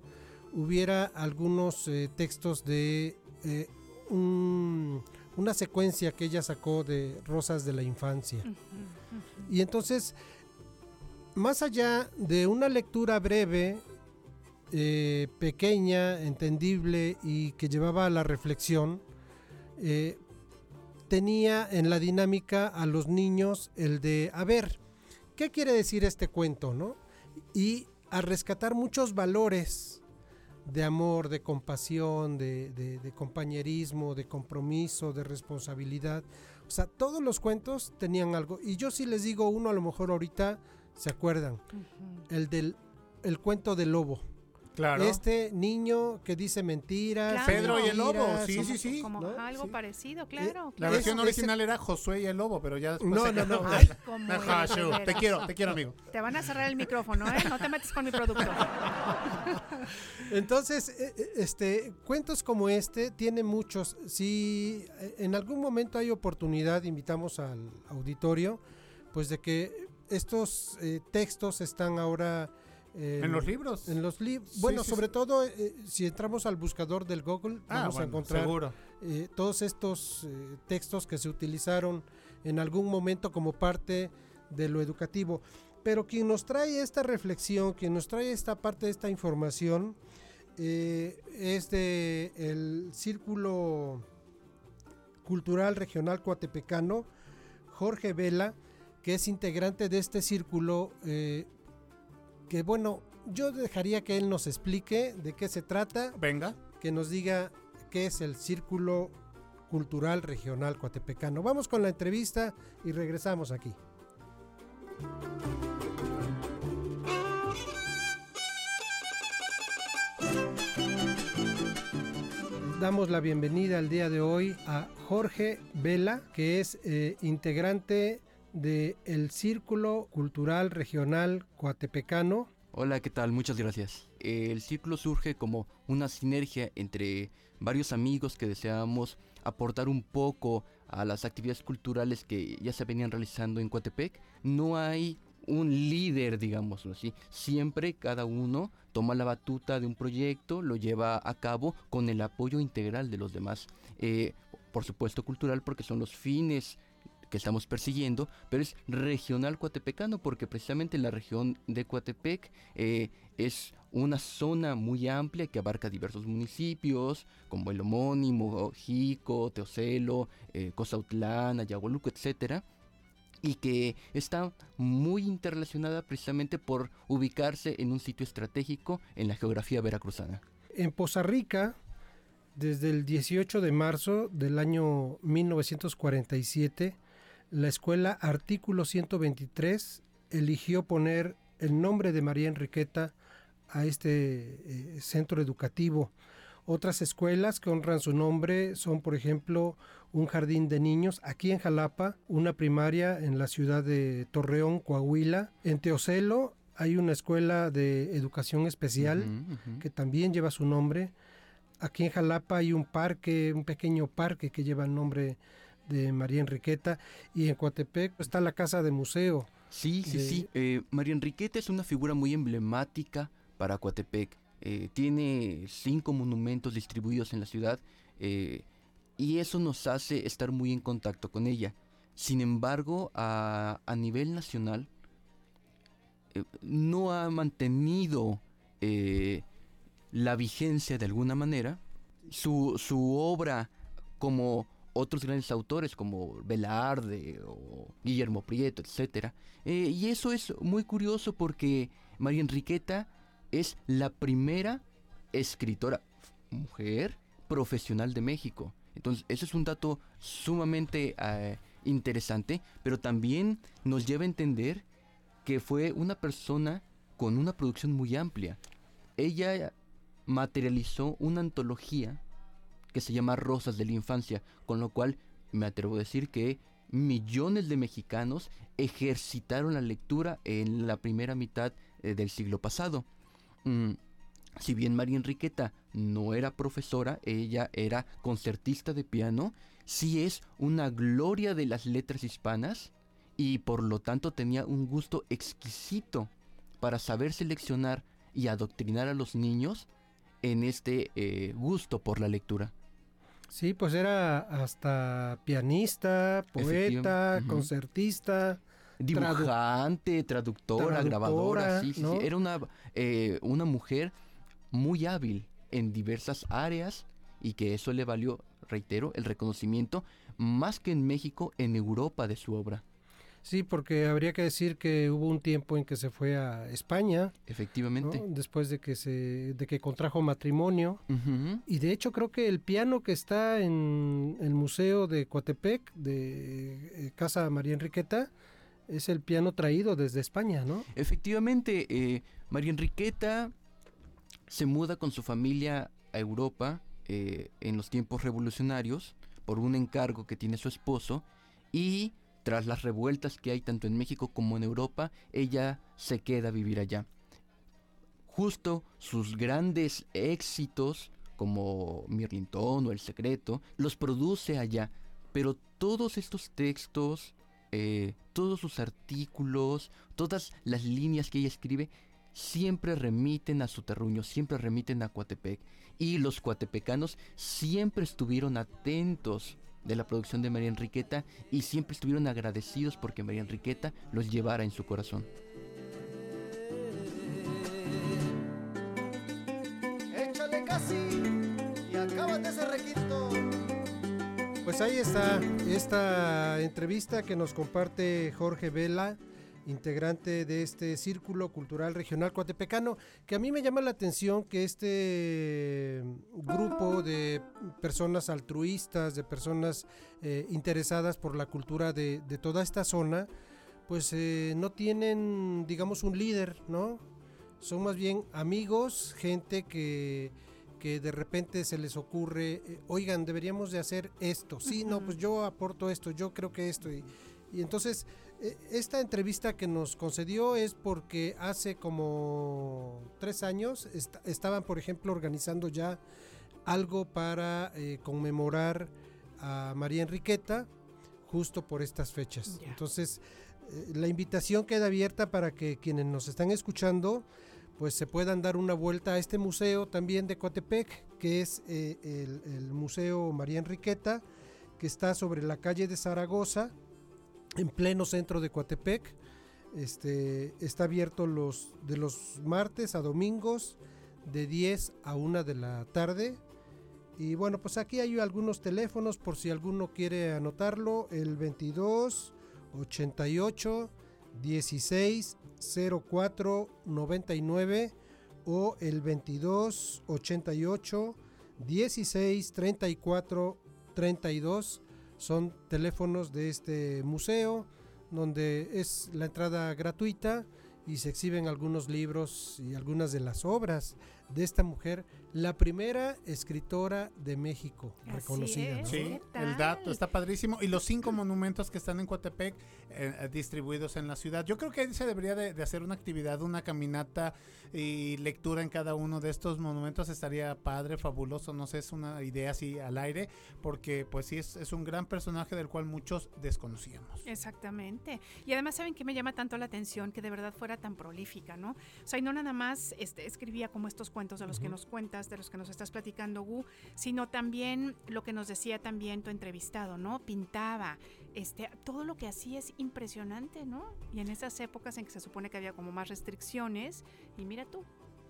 hubiera algunos eh, textos de eh, un- una secuencia que ella sacó de Rosas de la Infancia. Y entonces, más allá de una lectura breve, eh, pequeña, entendible y que llevaba a la reflexión, eh, tenía en la dinámica a los niños el de, a ver, ¿qué quiere decir este cuento? ¿no? Y a rescatar muchos valores de amor, de compasión, de, de- de compañerismo, de compromiso, de responsabilidad. O sea, todos los cuentos tenían algo. Y yo sí les digo uno, a lo mejor ahorita se acuerdan, el del el cuento del lobo. Claro. Este niño que dice mentiras. Claro. Pedro y el lobo, sí, como- sí, sí. Como ¿no? algo Sí. parecido, claro. La Es- versión ese- original era Josué y el lobo, pero ya después No, no, no. Ay, Shu, te quiero, te quiero, amigo. Te van a cerrar el micrófono, ¿eh? No te metes con mi producto. Entonces, eh, eh, este, cuentos como este tiene muchos. Si eh, en algún momento hay oportunidad, invitamos al auditorio, pues de que estos eh, textos están ahora En los libros. En los libros. Sí, Bueno, sí, sobre sí. todo eh, si entramos al buscador del Google, Ah, vamos a encontrar eh, todos estos eh, textos que se utilizaron en algún momento como parte de lo educativo. Pero quien nos trae esta reflexión, quien nos trae esta parte de esta información, eh, es de el Círculo Cultural Regional Coatepecano, Jorge Vela, que es integrante de este círculo, eh, que bueno, yo dejaría que él nos explique de qué se trata. Venga. Que nos diga qué es el Círculo Cultural Regional Coatepecano. Vamos con la entrevista y regresamos aquí. Damos la bienvenida al día de hoy a Jorge Vela, que es eh, integrante del Círculo Cultural Regional Coatepecano. Hola, ¿qué tal? Muchas gracias. El círculo surge como una sinergia entre varios amigos que deseamos aportar un poco a las actividades culturales que ya se venían realizando en Coatepec. No hay un líder, digámoslo así. Siempre cada uno toma la batuta de un proyecto, lo lleva a cabo con el apoyo integral de los demás. Eh, por supuesto cultural porque son los fines que estamos persiguiendo, pero es regional coatepecano porque precisamente la región de Coatepec eh, es una zona muy amplia que abarca diversos municipios, como el homónimo, Jico, Teocelo, eh, Cosautlán, Ayahualuco, etcétera y que está muy interrelacionada precisamente por ubicarse en un sitio estratégico en la geografía veracruzana. En Poza Rica, desde el 18 de marzo del año 1947, la escuela Artículo 123 eligió poner el nombre de María Enriqueta a este eh, centro educativo. Otras escuelas que honran su nombre son, por ejemplo, un jardín de niños aquí en Jalapa, una primaria en la ciudad de Torreón, Coahuila. En Teocelo hay una escuela de educación especial que también lleva su nombre. Aquí en Jalapa hay un parque, un pequeño parque que lleva el nombre de María Enriqueta y en Coatepec está la casa de museo. Sí, sí, sí. Eh, María Enriqueta es una figura muy emblemática para Coatepec. Eh, tiene cinco monumentos distribuidos en la ciudad eh, y eso nos hace estar muy en contacto con ella. Sin embargo, a, nivel nacional, no ha mantenido la vigencia de alguna manera. Su, su obra, como otros grandes autores como Velarde o Guillermo Prieto, etc. y eso es muy curioso porque María Enriqueta es la primera escritora mujer profesional de México. Entonces, eso es un dato sumamente eh, interesante, pero también nos lleva a entender que fue una persona con una producción muy amplia. Ella materializó una antología que se llama Rosas de la Infancia, con lo cual me atrevo a decir que millones de mexicanos ejercitaron la lectura en la primera mitad eh, del siglo pasado. Mm, si bien María Enriqueta no era profesora, ella era concertista de piano, sí es una gloria de las letras hispanas y por lo tanto tenía un gusto exquisito para saber seleccionar y adoctrinar a los niños en este eh, gusto por la lectura. Sí, pues era hasta pianista, poeta, concertista, dibujante, traductora, grabadora, sí, sí, Era una, eh, una mujer muy hábil en diversas áreas y que eso le valió, reitero, el reconocimiento más que en México, en Europa de su obra. Sí, porque habría que decir que hubo un tiempo en que se fue a España. Efectivamente. Después de que se, de que contrajo matrimonio. Y de hecho creo que el piano que está en el museo de Coatepec, de eh, Casa María Enriqueta, es el piano traído desde España, ¿no? Efectivamente, eh, María Enriqueta se muda con su familia a Europa eh, en los tiempos revolucionarios por un encargo que tiene su esposo y tras las revueltas que hay tanto en México como en Europa, ella se queda a vivir allá. Justo sus grandes éxitos como Mirlintón o El Secreto los produce allá, pero todos estos textos, eh, todos sus artículos, todas las líneas que ella escribe, siempre remiten a su terruño, siempre remiten a Coatepec. Y los coatepecanos siempre estuvieron atentos de la producción de María Enriqueta y siempre estuvieron agradecidos porque María Enriqueta los llevara en su corazón. Échale casi y acábate ese requinto. Pues ahí está esta entrevista que nos comparte Jorge Vela, integrante de este Círculo Cultural Regional Coatepecano, que a mí me llama la atención que este grupo de personas altruistas, de personas eh, interesadas por la cultura de, toda esta zona, pues eh, no tienen, digamos, un líder, ¿no? Son más bien amigos, gente que que de repente se les ocurre, eh, oigan, deberíamos de hacer esto. Sí, no, pues yo aporto esto, yo creo que esto. Y, Y entonces, esta entrevista que nos concedió es porque hace como tres años est- estaban, por ejemplo, organizando ya algo para eh, conmemorar a María Enriqueta justo por estas fechas. Entonces, eh, la invitación queda abierta para que quienes nos están escuchando pues se puedan dar una vuelta a este museo también de Coatepec, que es eh, el, el Museo María Enriqueta, que está sobre la calle de Zaragoza, en pleno centro de Coatepec. Este, está abierto los, de los martes a domingos, de 10 a 1 de la tarde. Y bueno, pues aquí hay algunos teléfonos por si alguno quiere anotarlo. El 22 88 16 04 99 o el 22 88 16 34 32 son teléfonos de este museo donde es la entrada gratuita y se exhiben algunos libros y algunas de las obras de esta mujer, la primera escritora de México reconocida. ¿no? Sí, el dato está padrísimo. Y los cinco monumentos que están en Coatepec eh, eh, distribuidos en la ciudad. Yo creo que ahí se debería de, de hacer una actividad, una caminata y lectura en cada uno de estos monumentos. Estaría padre, fabuloso. No sé, es una idea así al aire, porque pues sí, es, es un gran personaje del cual muchos desconocíamos. Exactamente. Y además, ¿saben que me llama tanto la atención que de verdad fuera tan prolífica, ¿no? O sea, y no nada más este, escribía como estos cuentos de los que nos cuentas, de los que nos estás platicando, Gu, sino también lo que nos decía también tu entrevistado, ¿no? Pintaba. Este, todo lo que hacía es impresionante, ¿no? Y en esas épocas en que se supone que había como más restricciones, y mira tú.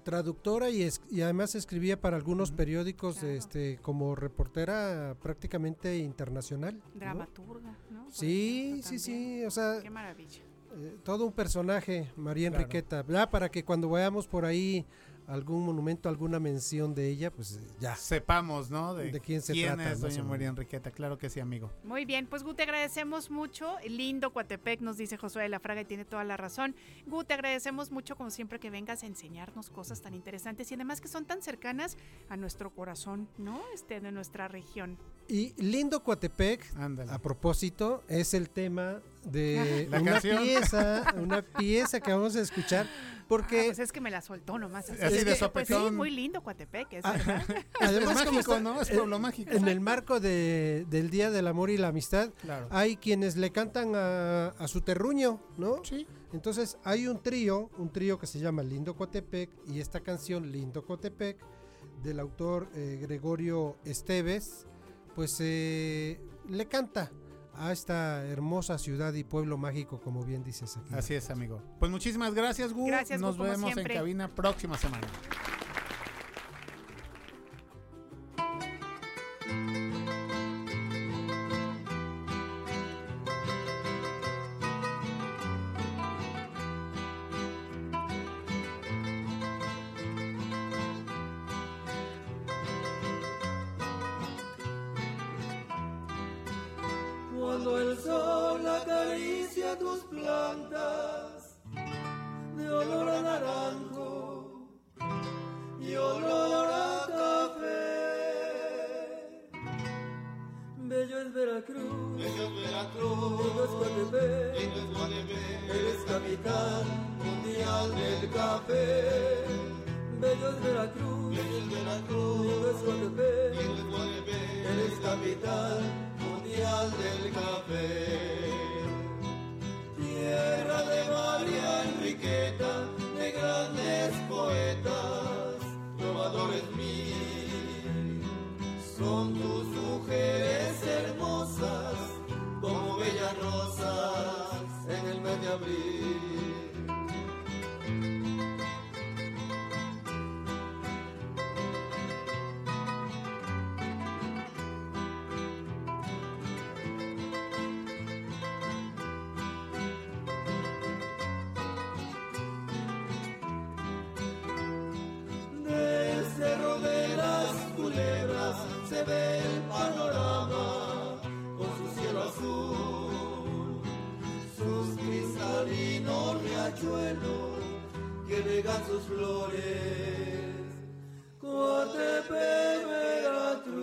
Traductora y, es- y además escribía para algunos periódicos este, como reportera prácticamente internacional. Dramaturga, ¿no? Sí, sí, sí, o sea, Qué maravilla. eh, todo un personaje, María Claro. Enriqueta. Ya para que cuando veamos por ahí algún monumento, alguna mención de ella, pues eh, ya. Sepamos, ¿no? De, ¿De quién se quién trata, es doña. María Enriqueta. Claro que sí, amigo. Muy bien, pues Gu, te agradecemos mucho. Lindo Coatepec, nos dice Josué de la Fraga y tiene toda la razón. Gu, te agradecemos mucho como siempre que vengas a enseñarnos cosas tan interesantes y además que son tan cercanas a nuestro corazón, ¿no? Este, de nuestra región. Y Lindo Coatepec, a propósito, es el tema de La una canción. pieza, una pieza que vamos a escuchar, porque Ah, pues es que me la soltó nomás. Así, Así de que, pues sí, muy lindo Coatepec, es Ah, verdad. Además, Es mágico, ¿no? Es en- pueblo mágico. En el marco de- del Día del Amor y la Amistad, Claro. hay quienes le cantan a, a su terruño, ¿no? Sí. Entonces hay un trío, un trío que se llama Lindo Cotepec y esta canción Lindo Cotepec del autor eh, Gregorio Esteves, pues eh, le canta a esta hermosa ciudad y pueblo mágico, como bien dices aquí. Así es, amigo. Pues muchísimas gracias, Gu. Gracias, Gu, Nos como vemos siempre. en cabina próxima semana. que regan sus flores. Coatepe, Veracruz,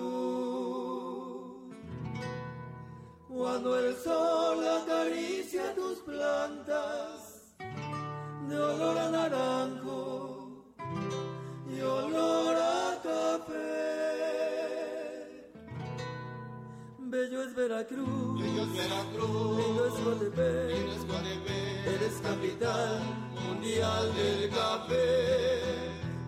cuando el sol acaricia tus plantas de olor a naranjo y olor a café. Es Veracruz, bello es Veracruz, lindo es Guatepec, lindo es Guatepec, eres capital mundial del café.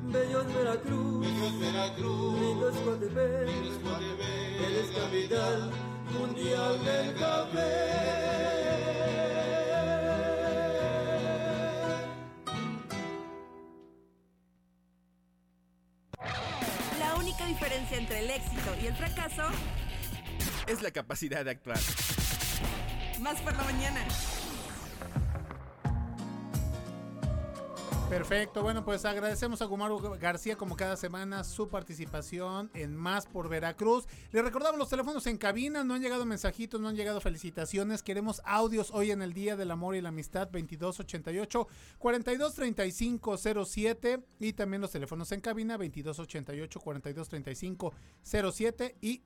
Bello es Veracruz, bello es Veracruz, lindo es Guatepec, lindo es Guatepec, eres capital mundial del café. La única diferencia entre el éxito y el fracaso Es la capacidad de actuar. más por la mañana. Perfecto, bueno, pues agradecemos a Gumaru García como cada semana su participación en Más por Veracruz. Le recordamos los teléfonos en cabina, no han llegado mensajitos, no han llegado felicitaciones, queremos audios hoy en el Día del Amor y la Amistad 2288 423507 y también los teléfonos en cabina 2288 423507 y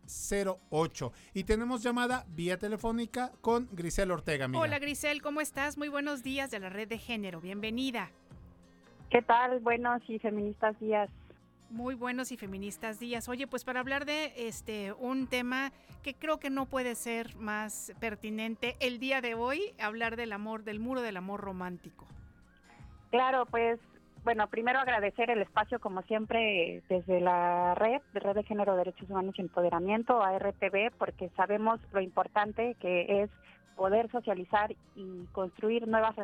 08. Y tenemos llamada vía telefónica con Grisel Ortega. Hola Grisel, ¿cómo estás? Muy buenos días de la red de género. Bienvenida. ¿Qué tal? Buenos y feministas días. Muy buenos y feministas días. Oye, pues para hablar de este un tema que creo que no puede ser más pertinente el día de hoy, hablar del amor, del muro del amor romántico. Claro, pues bueno, primero agradecer el espacio como siempre desde la red, de Red de Género, Derechos Humanos y Empoderamiento, a RTV, porque sabemos lo importante que es poder socializar y construir nuevas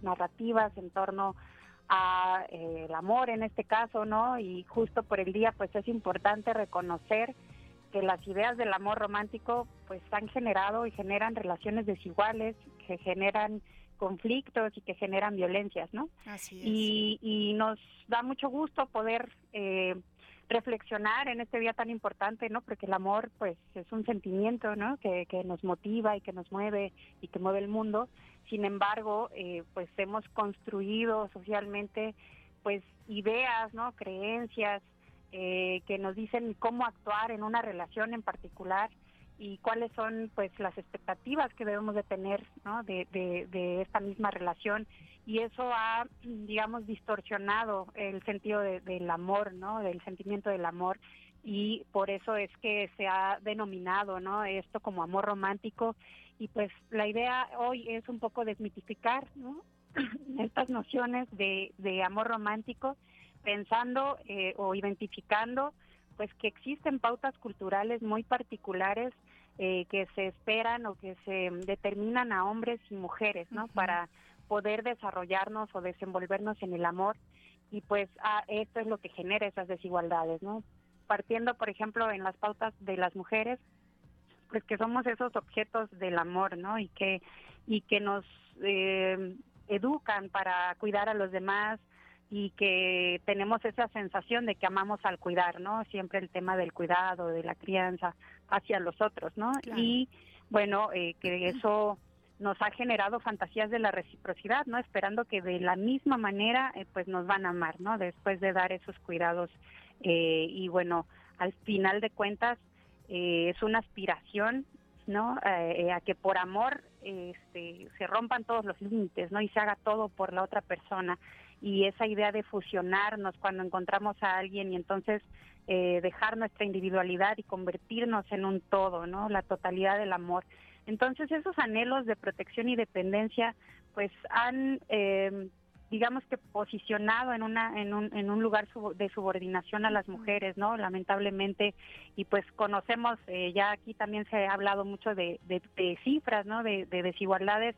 narrativas en torno a eh, el amor en este caso, ¿no? Y justo por el día, pues es importante reconocer que las ideas del amor romántico, pues han generado y generan relaciones desiguales, que generan conflictos y que generan violencias, ¿no? Así es. Y, y nos da mucho gusto poder eh, reflexionar en este día tan importante, ¿no? Porque el amor, pues, es un sentimiento, ¿no? Que, que nos motiva y que nos mueve y que mueve el mundo. Sin embargo, eh, pues hemos construido socialmente, pues, ideas, ¿no? Creencias eh, que nos dicen cómo actuar en una relación en particular y cuáles son, pues, las expectativas que debemos de tener, ¿no? De, esta misma relación y eso ha, digamos, distorsionado el sentido de- del amor, ¿no? Del sentimiento del amor y por eso es que se ha denominado, ¿no? Esto como amor romántico y pues la idea hoy es un poco desmitificar, ¿no? Estas nociones de, de amor romántico pensando eh, o identificando pues que existen pautas culturales muy particulares eh, que se esperan o que se determinan a hombres y mujeres, ¿no? Para poder desarrollarnos o desenvolvernos en el amor y pues ah, esto es lo que genera esas desigualdades, ¿no? Partiendo, por ejemplo, en las pautas de las mujeres, pues que somos esos objetos del amor, ¿no? Y que y que nos eh, educan para cuidar a los demás y que tenemos esa sensación de que amamos al cuidar, ¿no? Siempre el tema del cuidado, de la crianza hacia los otros, ¿no? Claro. Y bueno, eh, que eso nos ha generado fantasías de la reciprocidad, ¿no? Esperando que de la misma manera, eh, pues nos van a amar, ¿no? Después de dar esos cuidados. eh, y bueno, al final de cuentas, eh, es una aspiración, ¿no? Eh, a que por amor este, se rompan todos los límites, ¿no? Y se haga todo por la otra persona. Y esa idea de fusionarnos cuando encontramos a alguien y entonces eh, dejar nuestra individualidad y convertirnos en un todo, ¿no? La totalidad del amor. Entonces esos anhelos de protección y dependencia pues han eh, digamos que posicionado en una en un, en un lugar subo- de subordinación a las mujeres no lamentablemente y pues conocemos eh, ya aquí también se ha hablado mucho de, de- de cifras no de, de desigualdades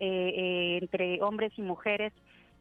eh, eh, entre hombres y mujeres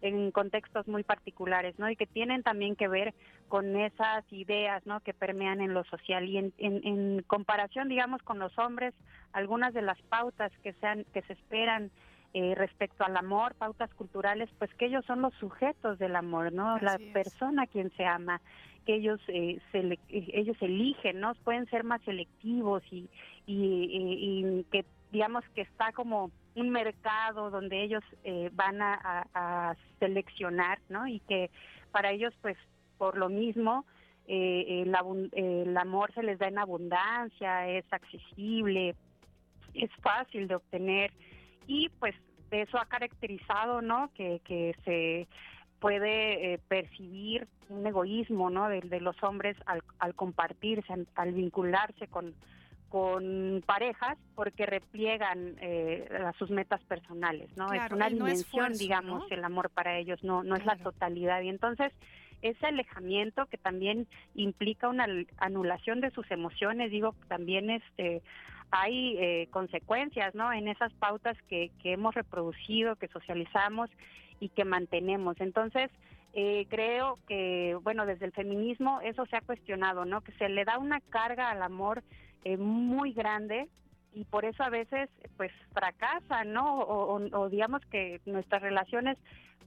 en contextos muy particulares, ¿no? Y que tienen también que ver con esas ideas, ¿no? Que permean en lo social y en, en, en comparación, digamos, con los hombres, algunas de las pautas que sean que se esperan eh, respecto al amor, pautas culturales, pues que ellos son los sujetos del amor, ¿no? La es. persona a quien se ama, que ellos eh, eh, ellos eligen, ¿no? Pueden ser más selectivos y, y, y- y que digamos que está como un mercado donde ellos eh, van a, seleccionar, ¿no? Y que para ellos, pues, por lo mismo, eh, el, el amor se les da en abundancia, es accesible, es fácil de obtener y pues eso ha caracterizado, ¿no? Que, se puede eh, percibir un egoísmo, ¿no? De, de los hombres al, al compartirse, al vincularse con, con parejas porque repliegan eh, a sus metas personales, ¿no? es una no dimensión, esfuerzo, digamos, ¿no? el amor para ellos, no, no es la totalidad. Y entonces, ese alejamiento que también implica una anulación de sus emociones, digo, también este hay eh, consecuencias, ¿no? En esas pautas que, que hemos reproducido, que socializamos y que mantenemos. Entonces, eh, creo que, bueno, desde el feminismo eso se ha cuestionado, ¿no? Que se le da una carga al amor eh, muy grande y por eso a veces, pues, fracasa, ¿no? O, o- o digamos que nuestras relaciones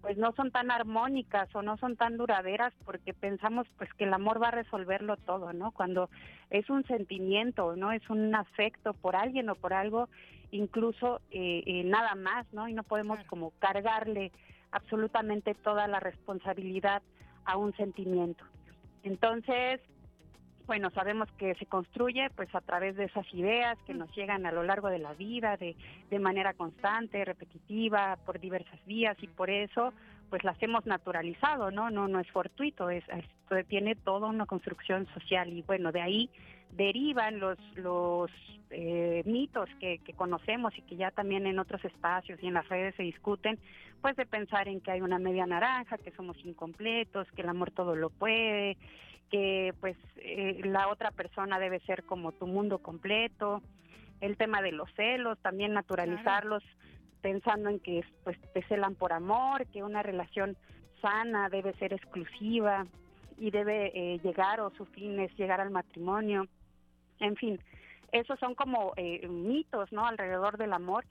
pues no son tan armónicas o no son tan duraderas porque pensamos pues que el amor va a resolverlo todo, ¿no? Cuando es un sentimiento, ¿no? Es un afecto por alguien o por algo, incluso eh, eh, nada más, ¿no? Y no podemos como cargarle absolutamente toda la responsabilidad a un sentimiento. Entonces, bueno, sabemos que se construye pues a través de esas ideas que nos llegan a lo largo de la vida, de, de manera constante, repetitiva, por diversas vías y por eso pues las hemos naturalizado, ¿no? No, no es fortuito, es, es- tiene toda una construcción social y bueno, de ahí derivan los, los eh, mitos que, que conocemos y que ya también en otros espacios y en las redes se discuten, pues de pensar en que hay una media naranja, que somos incompletos, que el amor todo lo puede, que pues eh, la otra persona debe ser como tu mundo completo, el tema de los celos, también naturalizarlos pensando en que pues te celan por amor, que una relación sana debe ser exclusiva y debe eh, llegar o su fin es llegar al matrimonio. En fin, esos son como eh, mitos, ¿no? Alrededor del amor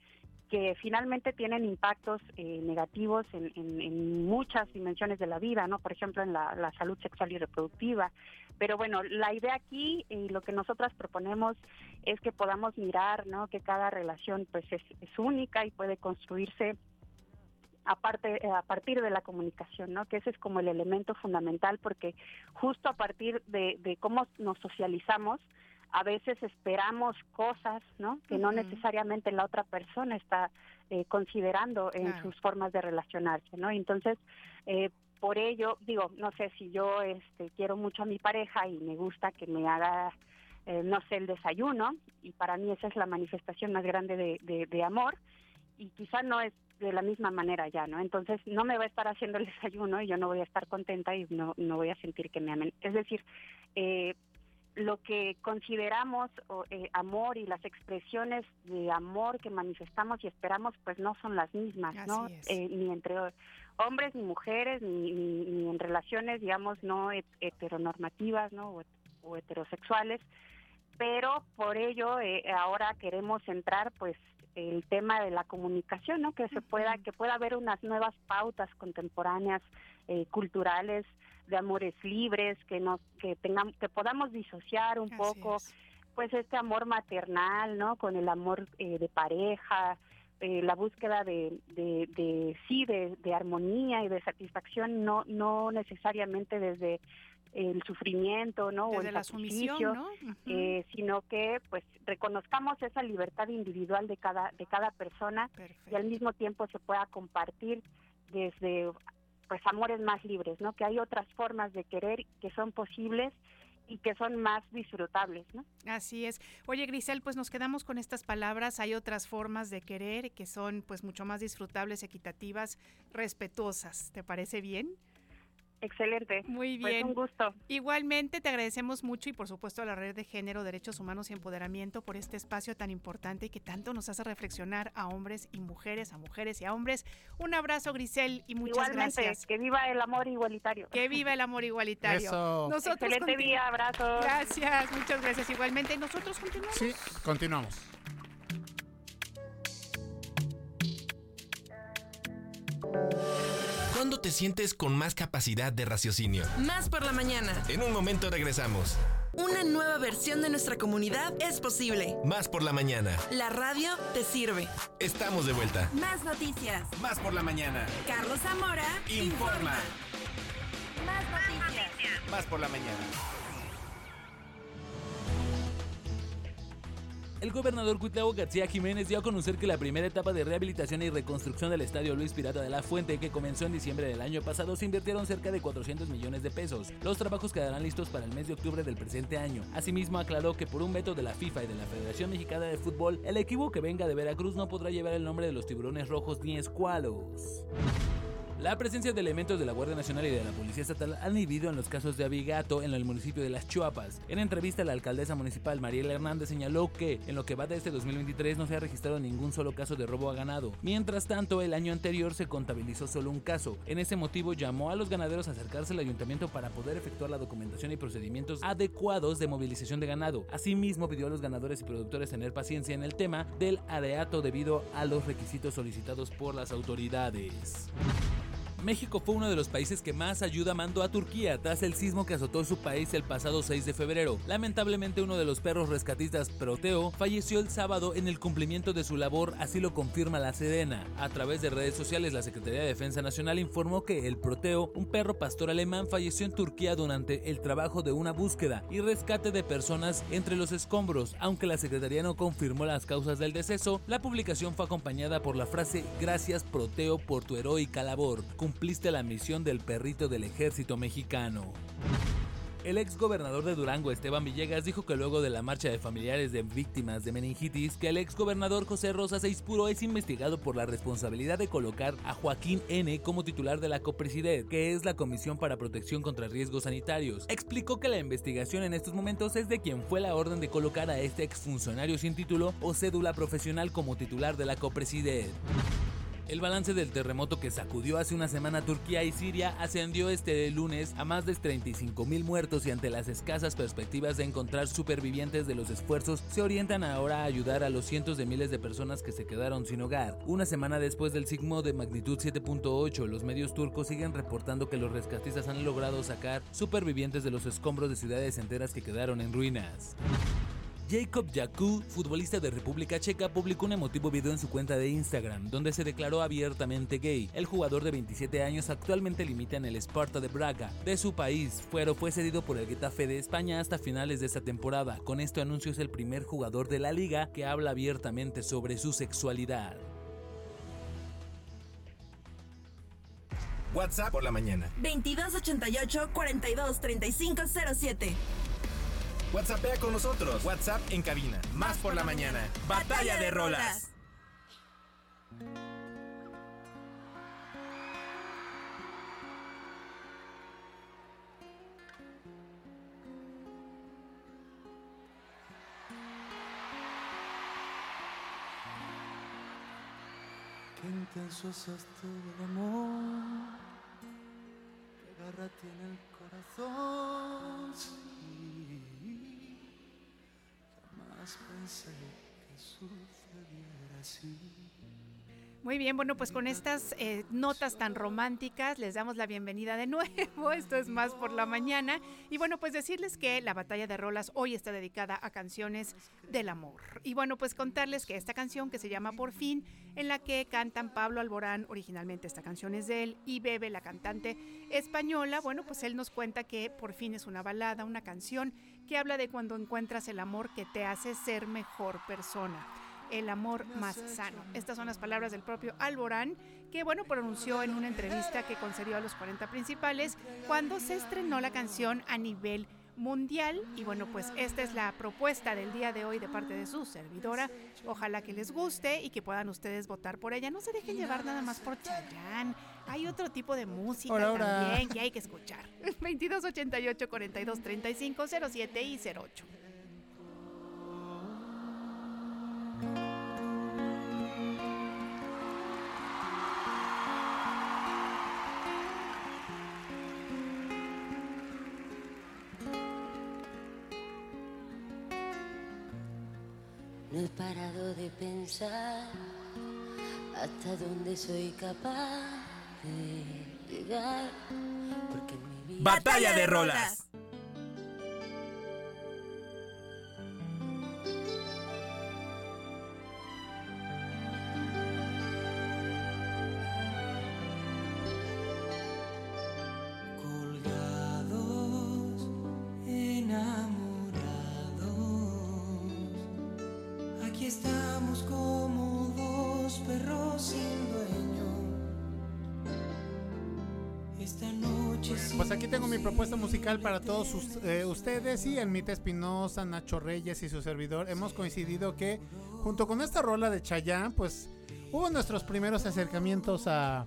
que finalmente tienen impactos eh, negativos en, en- muchas dimensiones de la vida, ¿no? Por ejemplo, en la, salud sexual y reproductiva. Pero bueno, la idea aquí y lo que nosotras proponemos es que podamos mirar, ¿no? Que cada relación pues es, única y puede construirse aparte eh, a partir de la comunicación, ¿no? Que ese es como el elemento fundamental porque justo a partir de cómo nos socializamos a veces esperamos cosas, ¿no? Que no necesariamente la otra persona está eh, considerando en Claro. sus formas de relacionarse, ¿no? Entonces, eh, por ello, digo, no sé si yo este, quiero mucho a mi pareja y me gusta que me haga, eh, no sé, el desayuno, y para mí esa es la manifestación más grande de, de- de amor, y quizá no es de la misma manera ya, ¿no? Entonces no me va a estar haciendo el desayuno y yo no voy a estar contenta y no, no voy a sentir que me amen. Es decir, eh, lo que consideramos o, eh, amor y las expresiones de amor que manifestamos y esperamos, pues no son las mismas, ¿no? Así. Eh, ni entre hombres ni mujeres, ni, ni, ni en relaciones, digamos, no het- heteronormativas, ¿no? O, o heterosexuales. Pero por ello eh, ahora queremos centrar, pues, el tema de la comunicación, ¿no? Que se pueda, que pueda haber unas nuevas pautas contemporáneas, eh, culturales, de amores libres, que nos, que tengamos, que podamos disociar un poco, pues este amor maternal, ¿no? Con el amor eh, de pareja, eh, la búsqueda de, de, de sí, de, de armonía y de satisfacción, no, no necesariamente desde el sufrimiento, ¿no? o el la sumisión, eh, sino que pues reconozcamos esa libertad individual de cada de cada persona y al mismo tiempo se pueda compartir desde pues amores más libres, ¿no? Que hay otras formas de querer que son posibles y que son más disfrutables, ¿no? Así es. Oye, Grisel, pues nos quedamos con estas palabras. Hay otras formas de querer que son pues mucho más disfrutables, equitativas, respetuosas. ¿Te parece bien? Excelente. Muy Pues bien. un gusto. Igualmente te agradecemos mucho y por supuesto a la Red de Género, Derechos Humanos y Empoderamiento por este espacio tan importante y que tanto nos hace reflexionar a hombres y mujeres, a mujeres y a hombres. Un abrazo, Grisel, y muchas Igualmente, gracias. que viva el amor igualitario. Que viva el amor igualitario. Eso. Excelente continu- día, abrazos. Gracias, muchas gracias. Igualmente, nosotros continuamos. Sí, continuamos. ¿Cuándo te sientes con más capacidad de raciocinio? Más por la mañana. En un momento regresamos. Una nueva versión de nuestra comunidad es posible. Más por la mañana. La radio te sirve. Estamos de vuelta. Más noticias. Más por la mañana. Carlos Zamora Informa. Más noticias. Más por la mañana. El gobernador Cuitlao García Jiménez dio a conocer que la primera etapa de rehabilitación y reconstrucción del estadio Luis Pirata de la Fuente, que comenzó en diciembre del año pasado, se invirtieron cerca de 400 millones de pesos. Los trabajos quedarán listos para el mes de octubre del presente año. Asimismo, aclaró que por un veto de la FIFA y de la Federación Mexicana de Fútbol, el equipo que venga de Veracruz no podrá llevar el nombre de los tiburones rojos ni escualos. La presencia de elementos de la Guardia Nacional y de la Policía Estatal han vivido en los casos de Abigato en el municipio de Las Chuapas. En entrevista, la alcaldesa municipal Mariela Hernández señaló que en lo que va de este 2023 no se ha registrado ningún solo caso de robo a ganado. Mientras tanto, el año anterior se contabilizó solo un caso. En ese motivo llamó a los ganaderos a acercarse al ayuntamiento para poder efectuar la documentación y procedimientos adecuados de movilización de ganado. Asimismo, pidió a los ganadores y productores tener paciencia en el tema del areato debido a los requisitos solicitados por las autoridades. México fue uno de los países que más ayuda mandó a Turquía tras el sismo que azotó su país el pasado 6 de febrero. Lamentablemente uno de los perros rescatistas, Proteo, falleció el sábado en el cumplimiento de su labor, así lo confirma la Sedena. A través de redes sociales, la Secretaría de Defensa Nacional informó que el Proteo, un perro pastor alemán, falleció en Turquía durante el trabajo de una búsqueda y rescate de personas entre los escombros. Aunque la Secretaría no confirmó las causas del deceso, la publicación fue acompañada por la frase Gracias Proteo por tu heroica labor la misión del perrito del ejército mexicano. El ex gobernador de Durango, Esteban Villegas, dijo que luego de la marcha de familiares de víctimas de meningitis, que el ex gobernador José Rosa Seispuro es investigado por la responsabilidad de colocar a Joaquín N. como titular de la COPRESIDED, que es la Comisión para Protección contra Riesgos Sanitarios. Explicó que la investigación en estos momentos es de quien fue la orden de colocar a este exfuncionario sin título o cédula profesional como titular de la COPRESIDED. El balance del terremoto que sacudió hace una semana Turquía y Siria ascendió este lunes a más de 35 mil muertos y ante las escasas perspectivas de encontrar supervivientes de los esfuerzos, se orientan ahora a ayudar a los cientos de miles de personas que se quedaron sin hogar. Una semana después del sismo de magnitud 7.8, los medios turcos siguen reportando que los rescatistas han logrado sacar supervivientes de los escombros de ciudades enteras que quedaron en ruinas. Jacob Jakub, futbolista de República Checa, publicó un emotivo video en su cuenta de Instagram, donde se declaró abiertamente gay. El jugador de 27 años actualmente limita en el Sparta de Braga, de su país, pero fue cedido por el Getafe de España hasta finales de esta temporada. Con este anuncio es el primer jugador de la liga que habla abiertamente sobre su sexualidad. WhatsApp por la mañana. 2288 42 3507. WhatsAppea con nosotros. WhatsApp en cabina. Más por la mañana. Batalla de rolas. Qué intenso es esto del amor. Qué garra tiene el corazón. Muy bien, bueno, pues con estas eh, notas tan románticas les damos la bienvenida de nuevo. Esto es más por la mañana. Y bueno, pues decirles que la batalla de rolas hoy está dedicada a canciones del amor. Y bueno, pues contarles que esta canción que se llama Por fin, en la que cantan Pablo Alborán, originalmente esta canción es de él, y Bebe, la cantante española, bueno, pues él nos cuenta que Por fin es una balada, una canción que habla de cuando encuentras el amor que te hace ser mejor persona el amor más sano. Estas son las palabras del propio Alborán, que bueno, pronunció en una entrevista que concedió a los 40 principales cuando se estrenó la canción a nivel mundial. Y bueno, pues esta es la propuesta del día de hoy de parte de su servidora. Ojalá que les guste y que puedan ustedes votar por ella. No se dejen llevar nada más por Chayanne. Hay otro tipo de música ahora. también que hay que escuchar. 2288 42 35 07 y 08. No he parado de pensar hasta dónde soy capaz Batalla de rolas. Para todos sus- eh, ustedes y Elmita Espinosa, Nacho Reyes y su servidor hemos coincidido que junto con esta rola de Chayán, pues hubo nuestros primeros acercamientos a,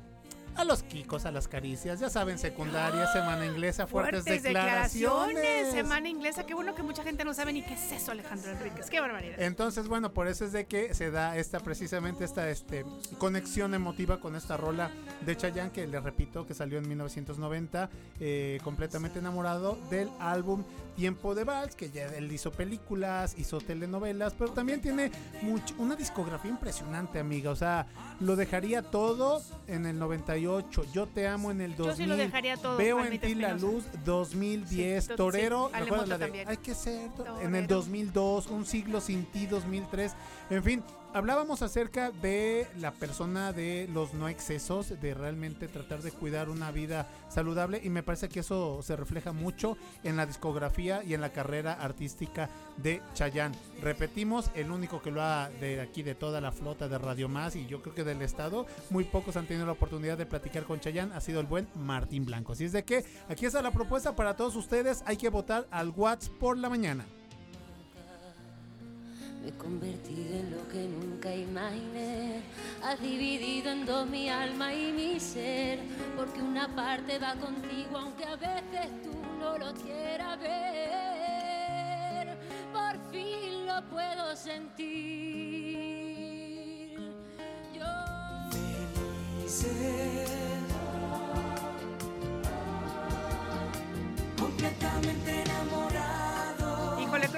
a los kikos, a las caricias, ya saben, secundaria, semana inglesa, fuertes, declaraciones. Semana inglesa. Qué bueno que mucha gente no sabe ni qué es eso, Alejandro Enríquez. Qué barbaridad. Entonces, bueno, por eso es de que se da esta precisamente esta este, conexión emotiva con esta rola de Chayanne que le repito que salió en 1990, eh, completamente enamorado del álbum Tiempo de Vals, que ya él hizo películas, hizo telenovelas, pero también tiene much- una discografía impresionante, amiga. O sea, lo dejaría todo en el 98. Yo te amo en el 2000. Yo sí lo dejaría todo, Veo en ti la luz 2010. Sí, to- Torero, sí, ¿recuerdas Alemoto la de. Hay que ser to- en Torero. el 2002, Un siglo sin ti 2003. En fin, hablábamos acerca de la persona de los no excesos, de realmente tratar de cuidar una vida saludable y me parece que eso se refleja mucho en la discografía y en la carrera artística de Chayanne. Repetimos, el único que lo ha de aquí de toda la flota de Radio Más y yo creo que del estado, muy pocos han tenido la oportunidad de platicar con Chayanne, ha sido el buen Martín Blanco. Así es de que aquí está la propuesta para todos ustedes, hay que votar al WhatsApp por la mañana. Me he convertido en lo que nunca imaginé. Has dividido en dos mi alma y mi ser. Porque una parte va contigo, aunque a veces tú no lo quieras ver. Por fin lo puedo sentir. Yo. completamente. Híjole, creo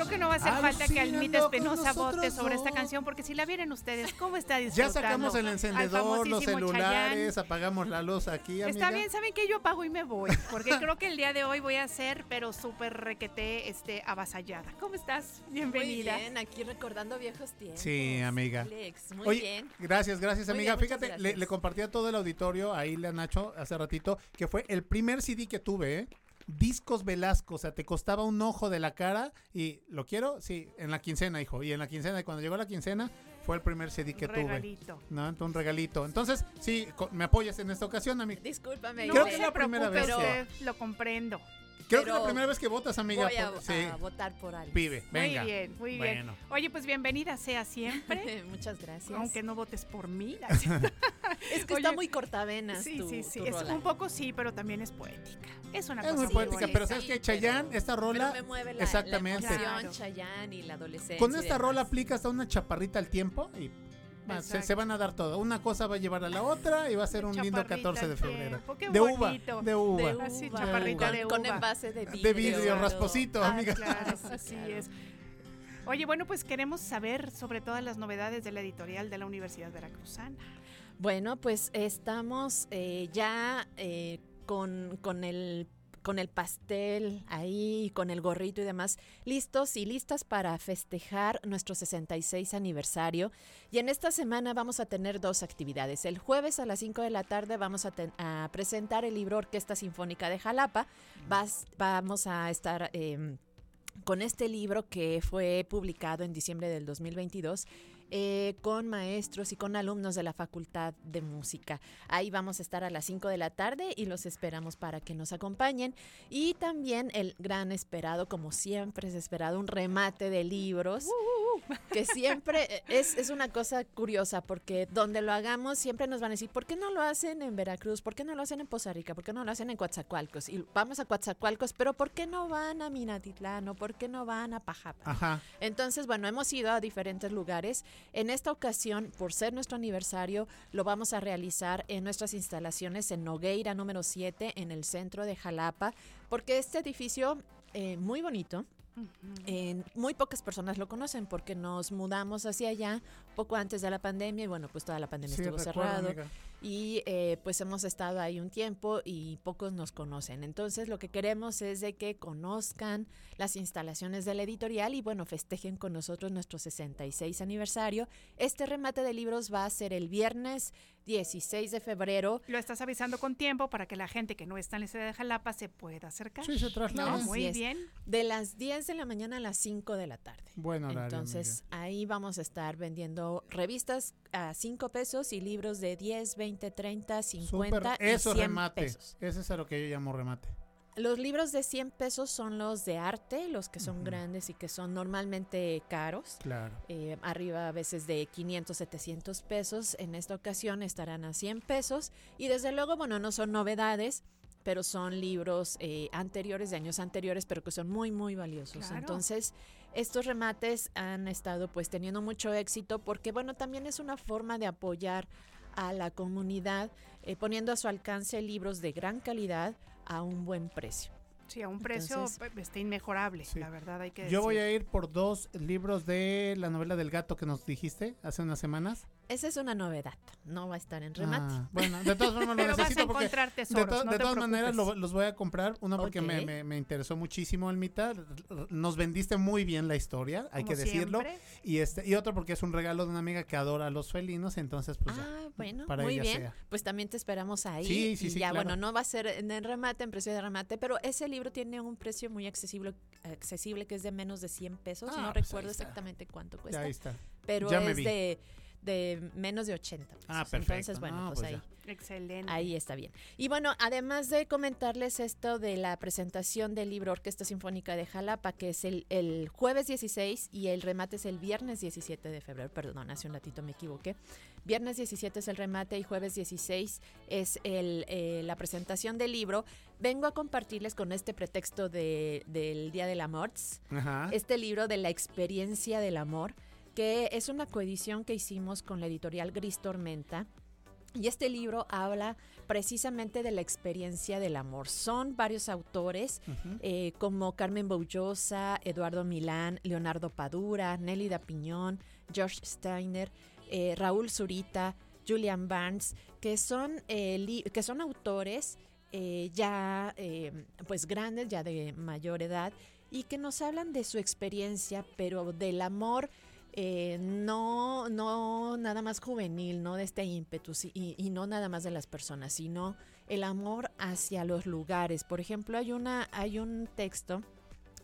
que no va a hacer falta que Almita Espinosa vote sobre esta canción, porque si la vieran ustedes, ¿cómo está Ya sacamos el encendedor, los celulares, apagamos la luz aquí, amiga. Está bien, ¿saben qué? Yo apago y me voy, porque creo que el día de hoy voy a ser, pero súper requete, este, avasallada. ¿Cómo estás? Bienvenida. Muy bien, aquí recordando viejos tiempos. Sí, amiga. Alex, muy Oye, bien. Gracias, gracias, amiga. bien, Fíjate, le compartí a todo el auditorio, ahí le a Nacho hace ratito, que fue el primer CD que tuve, ¿eh? Discos Velasco, o sea, te costaba un ojo de la cara y lo quiero, sí, en la quincena, hijo. Y en la quincena, y cuando llegó la quincena, fue el primer CD que regalito. tuve. ¿No? Entonces, un regalito. Entonces, sí, me apoyas en esta ocasión, amiga. Discúlpame. No Creo que es la primera vez pero que- lo comprendo. Creo que es la primera vez que votas, amiga. Voy a, por- sí. a votar por Alex. Pibe, venga. Muy bien, muy bien. Bueno. Oye, pues bienvenida sea siempre. Muchas gracias. Aunque no votes por mí. Es que Oye, está muy cortavenas Sí, tu- sí, sí. tu Es rola. un poco sí, pero también es poética. Es una Es cosa muy poética, pero ¿sabes qué? Chayanne, esta rola. Pero me mueve la, exactamente. la emoción, Claro. Chayanne y la adolescencia. Con esta rola aplica hasta una chaparrita al tiempo y va, se, van a dar todo. Una cosa va a llevar a la otra y va a ser un lindo Chaparrita 14 de febrero. qué De uva, bonito. de uva. De Así, chaparrita con, de con uva. envase de vidrio. De vidrio, claro. rasposito, Ah, amiga. claro, así Claro. es. Oye, bueno, pues queremos saber sobre todas las novedades de la editorial de la Universidad Veracruzana. Bueno, pues estamos eh, ya eh, con, con el con el pastel ahí, con el gorrito y demás, listos y listas para festejar nuestro 66 aniversario. Y en esta semana vamos a tener dos actividades. El jueves a las 5 de la tarde vamos a, presentar el libro Orquesta Sinfónica de Jalapa. Vas- vamos a estar... em, con este libro que fue publicado en diciembre del 2022 eh, con maestros y con alumnos de la Facultad de Música. Ahí vamos a estar a las 5 de la tarde y los esperamos para que nos acompañen. Y también el gran esperado, como siempre es esperado, un remate de libros, que siempre eh, es, es una cosa curiosa porque donde lo hagamos siempre nos van a decir, ¿por qué no lo hacen en Veracruz? ¿Por qué no lo hacen en Poza Rica? ¿Por qué no lo hacen en Coatzacoalcos? Y vamos a Coatzacoalcos, pero ¿por qué no van a Minatitlán o por qué no van a Pajapa? Ajá. Entonces, bueno, hemos ido a diferentes lugares. En esta ocasión, por ser nuestro aniversario, lo vamos a realizar en nuestras instalaciones en Nogueira número 7, en el centro de Jalapa, porque este edificio, eh, muy bonito, eh, muy pocas personas lo conocen porque nos mudamos hacia allá poco antes de la pandemia y bueno, pues toda la pandemia Sí, estuvo cerrado amiga. y eh, pues hemos estado ahí un tiempo y pocos nos conocen. Entonces lo que queremos es de que conozcan las instalaciones de la editorial y bueno, festejen con nosotros nuestro 66 aniversario. Este remate de libros va a ser el viernes 16 de febrero. Lo estás avisando con tiempo para que la gente que no está en la ciudad de Jalapa se pueda acercar. Sí, se traslada. No, muy bien. De las 10 de la mañana a las 5 de la tarde. Buen horario, Entonces, ahí vamos a estar vendiendo revistas a 5 pesos y libros de 10, 20, 30, 50 Súper, y eso 100 remate. pesos. Ese es a lo que yo llamo remate. Los libros de 100 pesos son los de arte, los que son grandes y que son normalmente caros. Claro. Eh, arriba a veces de 500, 700 pesos. En esta ocasión estarán a 100 pesos. Y desde luego, bueno, no son novedades, pero son libros eh, anteriores, de años anteriores, pero que son muy, muy valiosos. Claro. Entonces, estos remates han estado pues teniendo mucho éxito porque, bueno, también es una forma de apoyar a la comunidad eh, poniendo a su alcance libros de gran calidad a un buen precio. Sí, a un precio Entonces- está inmejorable, la verdad hay que Yo voy decir. a ir por dos libros de la novela del gato que nos dijiste hace unas semanas. Esa es una novedad, no va a estar en remate. Ah, bueno, de todas formas lo Pero vas a necesito porque encontrar de, tesoros, to- no de te todas maneras lo- los voy a comprar. Uno porque me, me- me interesó muchísimo el mitad. Nos vendiste muy bien la historia, hay Como que decirlo. siempre. Y este y otro porque es un regalo de una amiga que adora a los felinos, entonces pues ya, Ah, bueno, para muy ella bien. sea. Pues también te esperamos ahí. Sí, sí, y sí, ya, claro. bueno, no va a ser en el remate, en precio de remate, pero ese libro tiene un precio muy accesible, accesible que es de menos de 100 pesos. Ah, no pues recuerdo exactamente cuánto Ya cuesta. ahí está. Pero Ya me es vi. de, de menos de 80 pesos. Ah, perfecto. Entonces, bueno, No, pues, pues ahí. Excelente. Ahí está bien. Y bueno, además de comentarles esto de la presentación del libro Orquesta Sinfónica de Jalapa, que es el, el jueves 16 y el remate es el viernes 17 de febrero, perdón, hace un ratito me equivoqué. Viernes 17 es el remate y jueves 16 es el, eh, la presentación del libro. Vengo a compartirles con este pretexto de, del Día del Amor, este libro de la experiencia del amor, que es una coedición que hicimos con la editorial Gris Tormenta. Y este libro habla precisamente de la experiencia del amor. Son varios autores, eh, como Carmen Boullosa, Eduardo Milán, Leonardo Padura, Nélida Piñón, George Steiner, eh, Raúl Zurita, Julian Barnes, que son, eh, que son autores ya pues grandes, ya de mayor edad, y que nos hablan de su experiencia, pero del amor eh, no, no nada más juvenil, no de este ímpetu y no nada más de las personas, sino el amor hacia los lugares. Por ejemplo, hay, una, hay un texto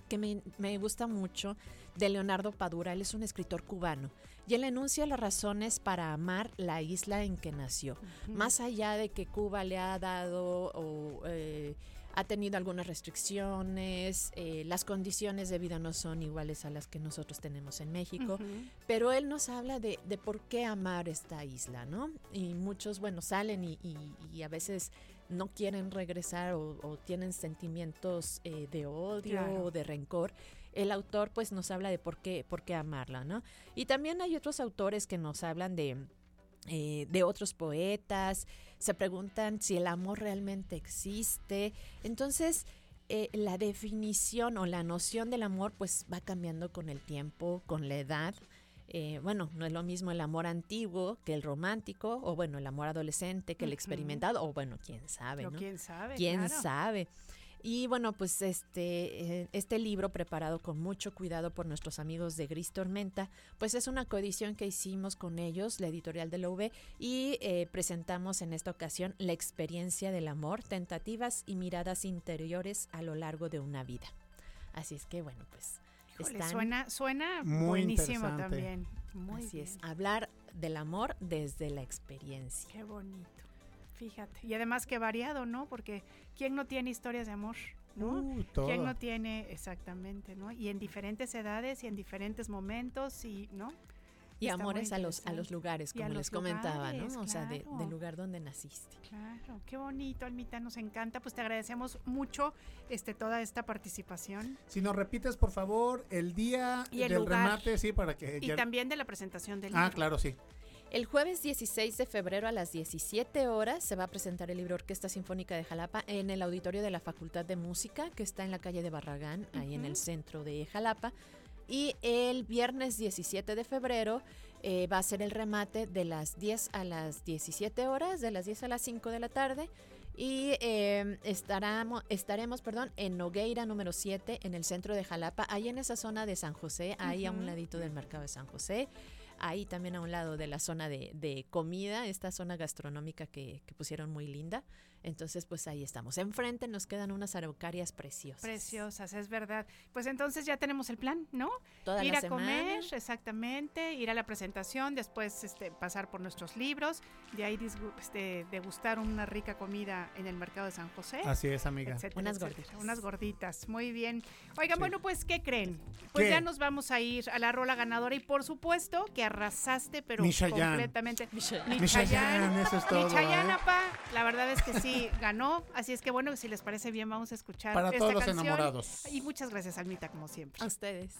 que me, me gusta mucho de Leonardo Padura, él es un escritor cubano, y él enuncia las razones para amar la isla en que nació. Más allá de que Cuba le ha dado o eh, ha tenido algunas restricciones, eh, las condiciones de vida no son iguales a las que nosotros tenemos en México, pero él nos habla de, de por qué amar esta isla, ¿no? Y muchos, bueno, salen y, y- y a veces no quieren regresar o, o tienen sentimientos eh, de odio Claro. o de rencor. El autor pues nos habla de por qué, por qué amarla, ¿no? Y también hay otros autores que nos hablan de, eh, de otros poetas, se preguntan si el amor realmente existe. Entonces, eh, la definición o la noción del amor pues va cambiando con el tiempo, con la edad. Eh, bueno, no es lo mismo el amor antiguo que el romántico, o bueno, el amor adolescente que el experimentado, o bueno, quién sabe, Pero ¿no? quién sabe, ¿Quién claro. sabe? Y bueno, pues este, eh, este libro preparado con mucho cuidado por nuestros amigos de Gris Tormenta, pues es una coedición que hicimos con ellos, la editorial de la UV, y eh, presentamos en esta ocasión la experiencia del amor, tentativas y miradas interiores a lo largo de una vida. Así es que bueno, pues Híjole, están suena suena Muy buenísimo interesante. también. Muy Así es, hablar del amor desde la experiencia. Qué bonito. Fíjate. Y además qué variado, ¿no? Porque ¿quién no tiene historias de amor? ¿no? Uh, todo. ¿Quién no tiene exactamente, ¿no? Y en diferentes edades y en diferentes momentos y, ¿no? Y Está amores a los, a los lugares, como los les comentaba, lugares, ¿no? O sea, de- del lugar donde naciste. Claro, qué bonito, Almita, nos encanta. Pues te agradecemos mucho este, toda esta participación. Si nos repites, por favor, el día Y el del lugar. remate, sí, para que Y ya- también de la presentación del Ah, libro. claro, sí. El jueves 16 de febrero a las 17 horas se va a presentar el libro Orquesta Sinfónica de Jalapa en el auditorio de la Facultad de Música, que está en la calle de Barragán, ahí en el centro de Jalapa. Y el viernes 17 de febrero eh, va a ser el remate de las 10 a las 17 horas, de las 10 a las 5 de la tarde. Y eh, estaremos, estaremos perdón, en Nogueira número 7, en el centro de Jalapa, ahí en esa zona de San José, ahí a un ladito del mercado de San José. Ahí también a un lado de la zona de, de comida, esta zona gastronómica que, que pusieron muy linda. Entonces, pues ahí estamos. Enfrente nos quedan unas araucarias preciosas. Preciosas, es verdad. Pues entonces ya tenemos el plan, ¿no? Toda ir la a semana. comer, exactamente, ir a la presentación, después este, pasar por nuestros libros, de ahí este, degustar una rica comida en el mercado de San José. Así es, amiga. etcétera, Unas etcétera. gorditas. Unas gorditas, muy bien. Oigan, Sí. bueno, pues, ¿qué creen? Pues ¿Qué? ya nos vamos a ir a la rola ganadora y por supuesto que arrasaste, pero completamente. Mi Chayanne, eso es todo, ¿eh? apa, la verdad es que sí, ganó. Así es que bueno, si les parece bien, vamos a escuchar Para esta todos los canción. enamorados. Y muchas gracias, Almita, como siempre. A ustedes.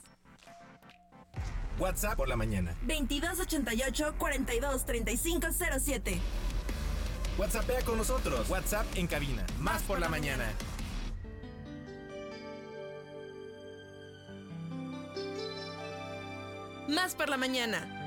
WhatsApp por la mañana. 2288 42 35 07. WhatsAppea con nosotros. WhatsApp en cabina. Más por la mañana. Más por la mañana.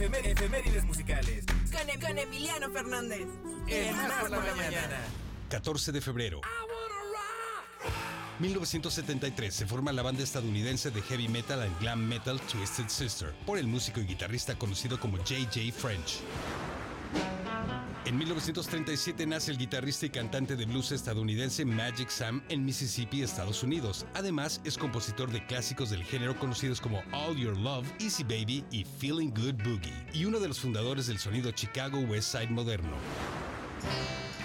Efemé- efemérides musicales. Con, Em- con Emiliano Fernández. En Más por la mañana. 14 de febrero. 1973 se forma la banda estadounidense de heavy metal and glam metal Twisted Sister por el músico y guitarrista conocido como J.J. French. En 1937 nace el guitarrista y cantante de blues estadounidense Magic Sam en Mississippi, Estados Unidos. Además, es compositor de clásicos del género conocidos como All Your Love, Easy Baby y Feeling Good Boogie, y uno de los fundadores del sonido Chicago West Side moderno.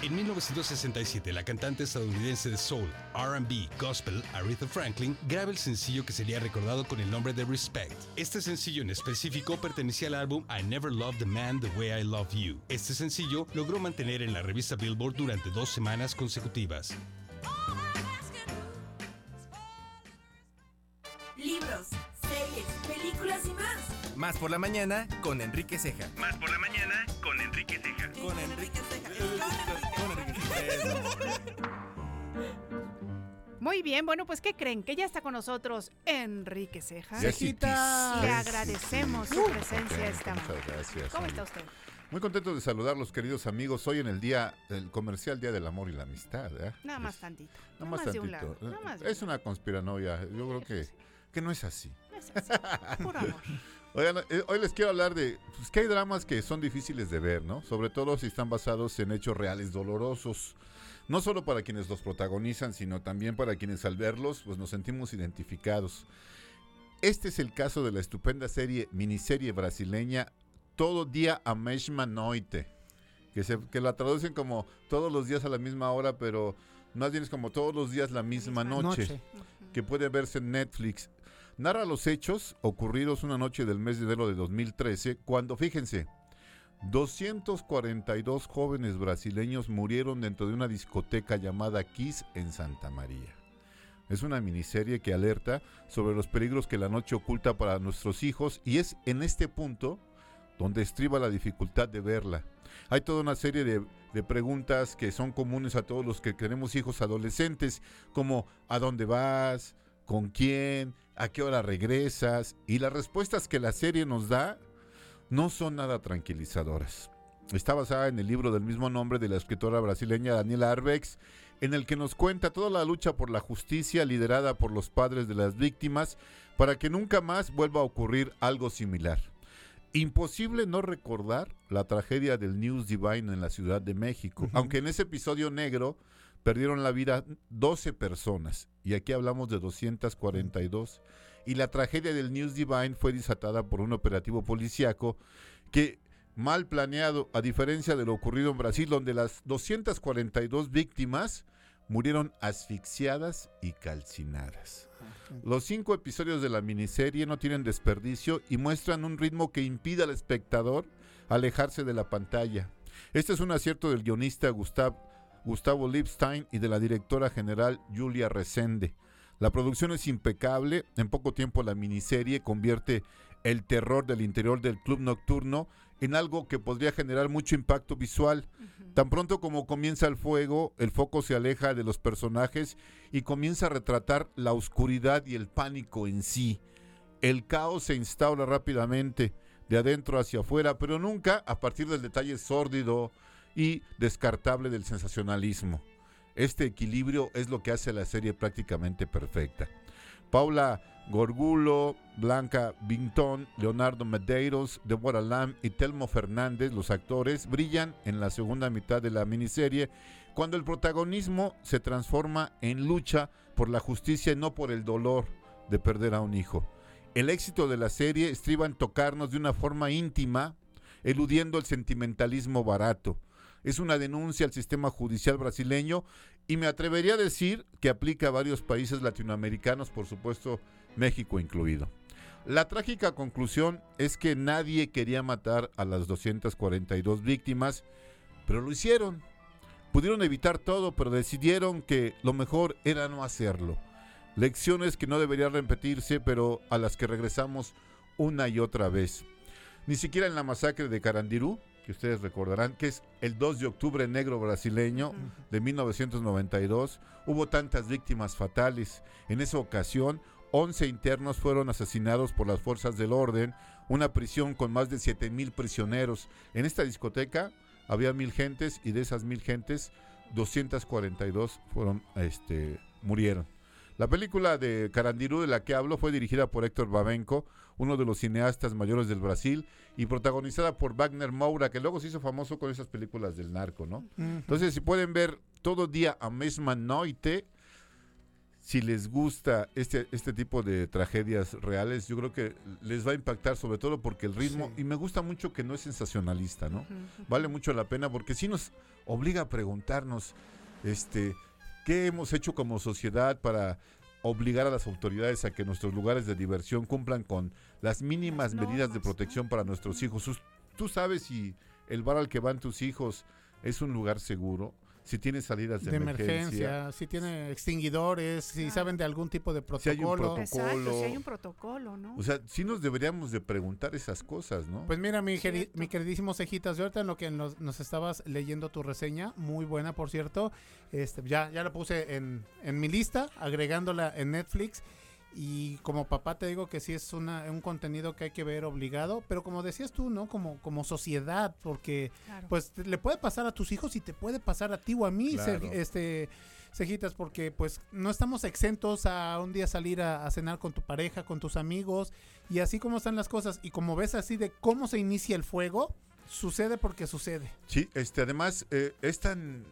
En 1967, la cantante estadounidense de soul, RB, gospel, Aretha Franklin, graba el sencillo que sería recordado con el nombre de Respect. Este sencillo en específico pertenecía al álbum I Never Loved a Man the Way I Love You. Este sencillo logró mantener en la revista Billboard durante dos semanas consecutivas. Libros, series, películas y más. Más por la mañana con Enrique Ceja. Más por la mañana con Enrique Ceja. Con Enrique Muy bien, bueno, pues ¿qué creen? Que ya está con nosotros Enrique Ceja. Cejita. Le agradecemos su presencia esta Muchas mañana. gracias. ¿Cómo está usted? Muy contento de saludarlos, queridos amigos, hoy en el día, el comercial Día del Amor y la Amistad. ¿eh? Nada más tantito. Nada más de un tantito. lado. Nada más de Es una conspiranoia. Yo creo que, que no es así. No es así. Puro amor. Oigan, eh, hoy les quiero hablar de pues, que hay dramas que son difíciles de ver, ¿no? Sobre todo si están basados en hechos reales dolorosos. No solo para quienes los protagonizan, sino también para quienes al verlos pues nos sentimos identificados. Este es el caso de la estupenda serie, miniserie brasileña Todo Día a Mesma Noite, que, se, que la traducen como todos los días a la misma hora, pero más bien es como todos los días la misma noche, noche. que puede verse en Netflix. Narra los hechos ocurridos una noche del mes de enero de 2013, cuando, fíjense, 242 jóvenes brasileños murieron dentro de una discoteca llamada Kiss en Santa María. Es una miniserie que alerta sobre los peligros que la noche oculta para nuestros hijos y es en este punto donde estriba la dificultad de verla. Hay toda una serie de, preguntas que son comunes a todos los que tenemos hijos adolescentes, como ¿a dónde vas? ¿Con quién? ¿A qué hora regresas? Y las respuestas que la serie nos da no son nada tranquilizadoras. Está basada en el libro del mismo nombre de la escritora brasileña Daniela Arbex, en el que nos cuenta toda la lucha por la justicia liderada por los padres de las víctimas para que nunca más vuelva a ocurrir algo similar. Imposible no recordar la tragedia del News Divine en la Ciudad de México, aunque en ese episodio negro perdieron la vida 12 personas, y aquí hablamos de 242, y la tragedia del News Divine fue desatada por un operativo policíaco que, mal planeado, a diferencia de lo ocurrido en Brasil, donde las 242 víctimas murieron asfixiadas y calcinadas. Los cinco episodios de la miniserie no tienen desperdicio y muestran un ritmo que impide al espectador alejarse de la pantalla. Este es un acierto del guionista Gustav- Gustavo Lipstein y de la directora general Julia Resende. La producción es impecable, en poco tiempo la miniserie convierte el terror del interior del club nocturno en algo que podría generar mucho impacto visual. Tan pronto como comienza el fuego, el foco se aleja de los personajes y comienza a retratar la oscuridad y el pánico en sí. El caos se instaura rápidamente, de adentro hacia afuera, pero nunca a partir del detalle sórdido y descartable del sensacionalismo. Este equilibrio es lo que hace la serie prácticamente perfecta. Paula Gorgulo, Blanca Bintón, Leonardo Medeiros, Deborah Lam y Telmo Fernández, los actores, brillan en la segunda mitad de la miniserie cuando el protagonismo se transforma en lucha por la justicia y no por el dolor de perder a un hijo. El éxito de la serie estriba en tocarnos de una forma íntima, eludiendo el sentimentalismo barato. Es una denuncia al sistema judicial brasileño y me atrevería a decir que aplica a varios países latinoamericanos, por supuesto México incluido. La trágica conclusión es que nadie quería matar a las 242 víctimas, pero lo hicieron. Pudieron evitar todo, pero decidieron que lo mejor era no hacerlo. Lecciones que no deberían repetirse, pero a las que regresamos una y otra vez. Ni siquiera en la masacre de Carandirú, que ustedes recordarán, que es el 2 de octubre negro brasileño de 1992, hubo tantas víctimas fatales. En esa ocasión, 11 internos fueron asesinados por las fuerzas del orden, una prisión con más de 7 mil prisioneros. En esta discoteca había mil gentes y de esas mil gentes, 242 fueron, este, murieron. La película de Carandirú de la que hablo fue dirigida por Héctor Babenco, uno de los cineastas mayores del Brasil, y protagonizada por Wagner Moura, que luego se hizo famoso con esas películas del narco, ¿no? Entonces, si pueden ver todo día a mesma noite, si les gusta este, este tipo de tragedias reales, yo creo que les va a impactar sobre todo porque el ritmo, y me gusta mucho que no es sensacionalista, ¿no? Vale mucho la pena porque sí nos obliga a preguntarnos, este, ¿qué hemos hecho como sociedad para obligar a las autoridades a que nuestros lugares de diversión cumplan con las mínimas medidas de protección para nuestros hijos? Tú sabes si el bar al que van tus hijos es un lugar seguro si tiene salidas de, emergencia, si tiene extinguidores, si saben de algún tipo de protocolo. Si hay un protocolo. Exacto, si hay un protocolo, ¿no? O sea, sí nos deberíamos de preguntar esas cosas, ¿no? Pues mira, mi, mi queridísimo Cejitas, de ahorita en lo que nos, nos, estabas leyendo tu reseña, muy buena, por cierto, este, ya, ya la puse en, en mi lista, agregándola en Netflix. Y como papá te digo que sí es una, un contenido que hay que ver obligado, pero como decías tú, ¿no? Como, como sociedad, porque pues le puede pasar a tus hijos y te puede pasar a ti o a mí, este cejitas, porque pues no estamos exentos a un día salir a, cenar con tu pareja, con tus amigos, y así como están las cosas, y como ves así de cómo se inicia el fuego, sucede porque sucede. Sí, este además eh, es tan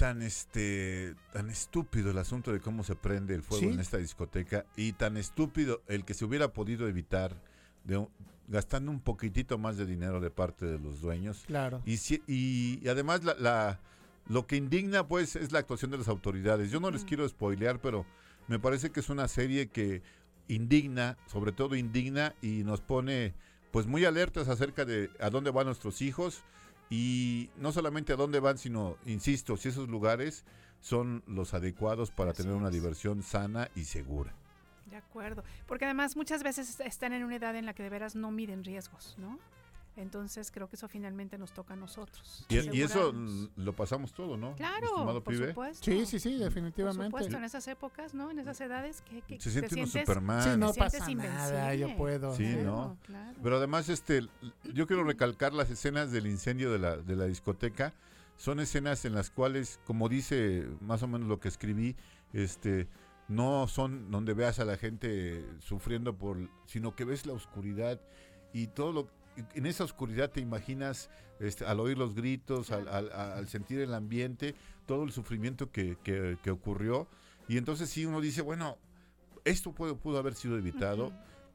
tan este tan estúpido el asunto de cómo se prende el fuego en esta discoteca y tan estúpido el que se hubiera podido evitar de gastando un poquitito más de dinero de parte de los dueños. Claro. Y, y, además la, lo que indigna pues es la actuación de las autoridades. Yo no les quiero spoilear, pero me parece que es una serie que indigna, sobre todo indigna y nos pone pues muy alertas acerca de a dónde van nuestros hijos y no solamente a dónde van, sino, insisto, si esos lugares son los adecuados para tener una diversión sana y segura. De acuerdo, porque además muchas veces están en una edad en la que de veras no miden riesgos, ¿no? Entonces creo que eso finalmente nos toca a nosotros. Y, eso lo pasamos todo, ¿no? Claro, por supuesto. Sí, sí, sí, definitivamente. Por supuesto, en esas épocas, ¿no? En esas edades que, que se siente uno Superman. Sí, no pasa nada, yo puedo. Sí, ¿no? Pero además, este, yo quiero recalcar las escenas del incendio de la, de la discoteca. Son escenas en las cuales, como dice más o menos lo que escribí, este, no son donde veas a la gente sufriendo por, sino que ves la oscuridad y todo lo en esa oscuridad te imaginas este, al oír los gritos, al, sentir el ambiente, todo el sufrimiento que, ocurrió. Y entonces sí uno dice, bueno, esto pudo, pudo haber sido evitado,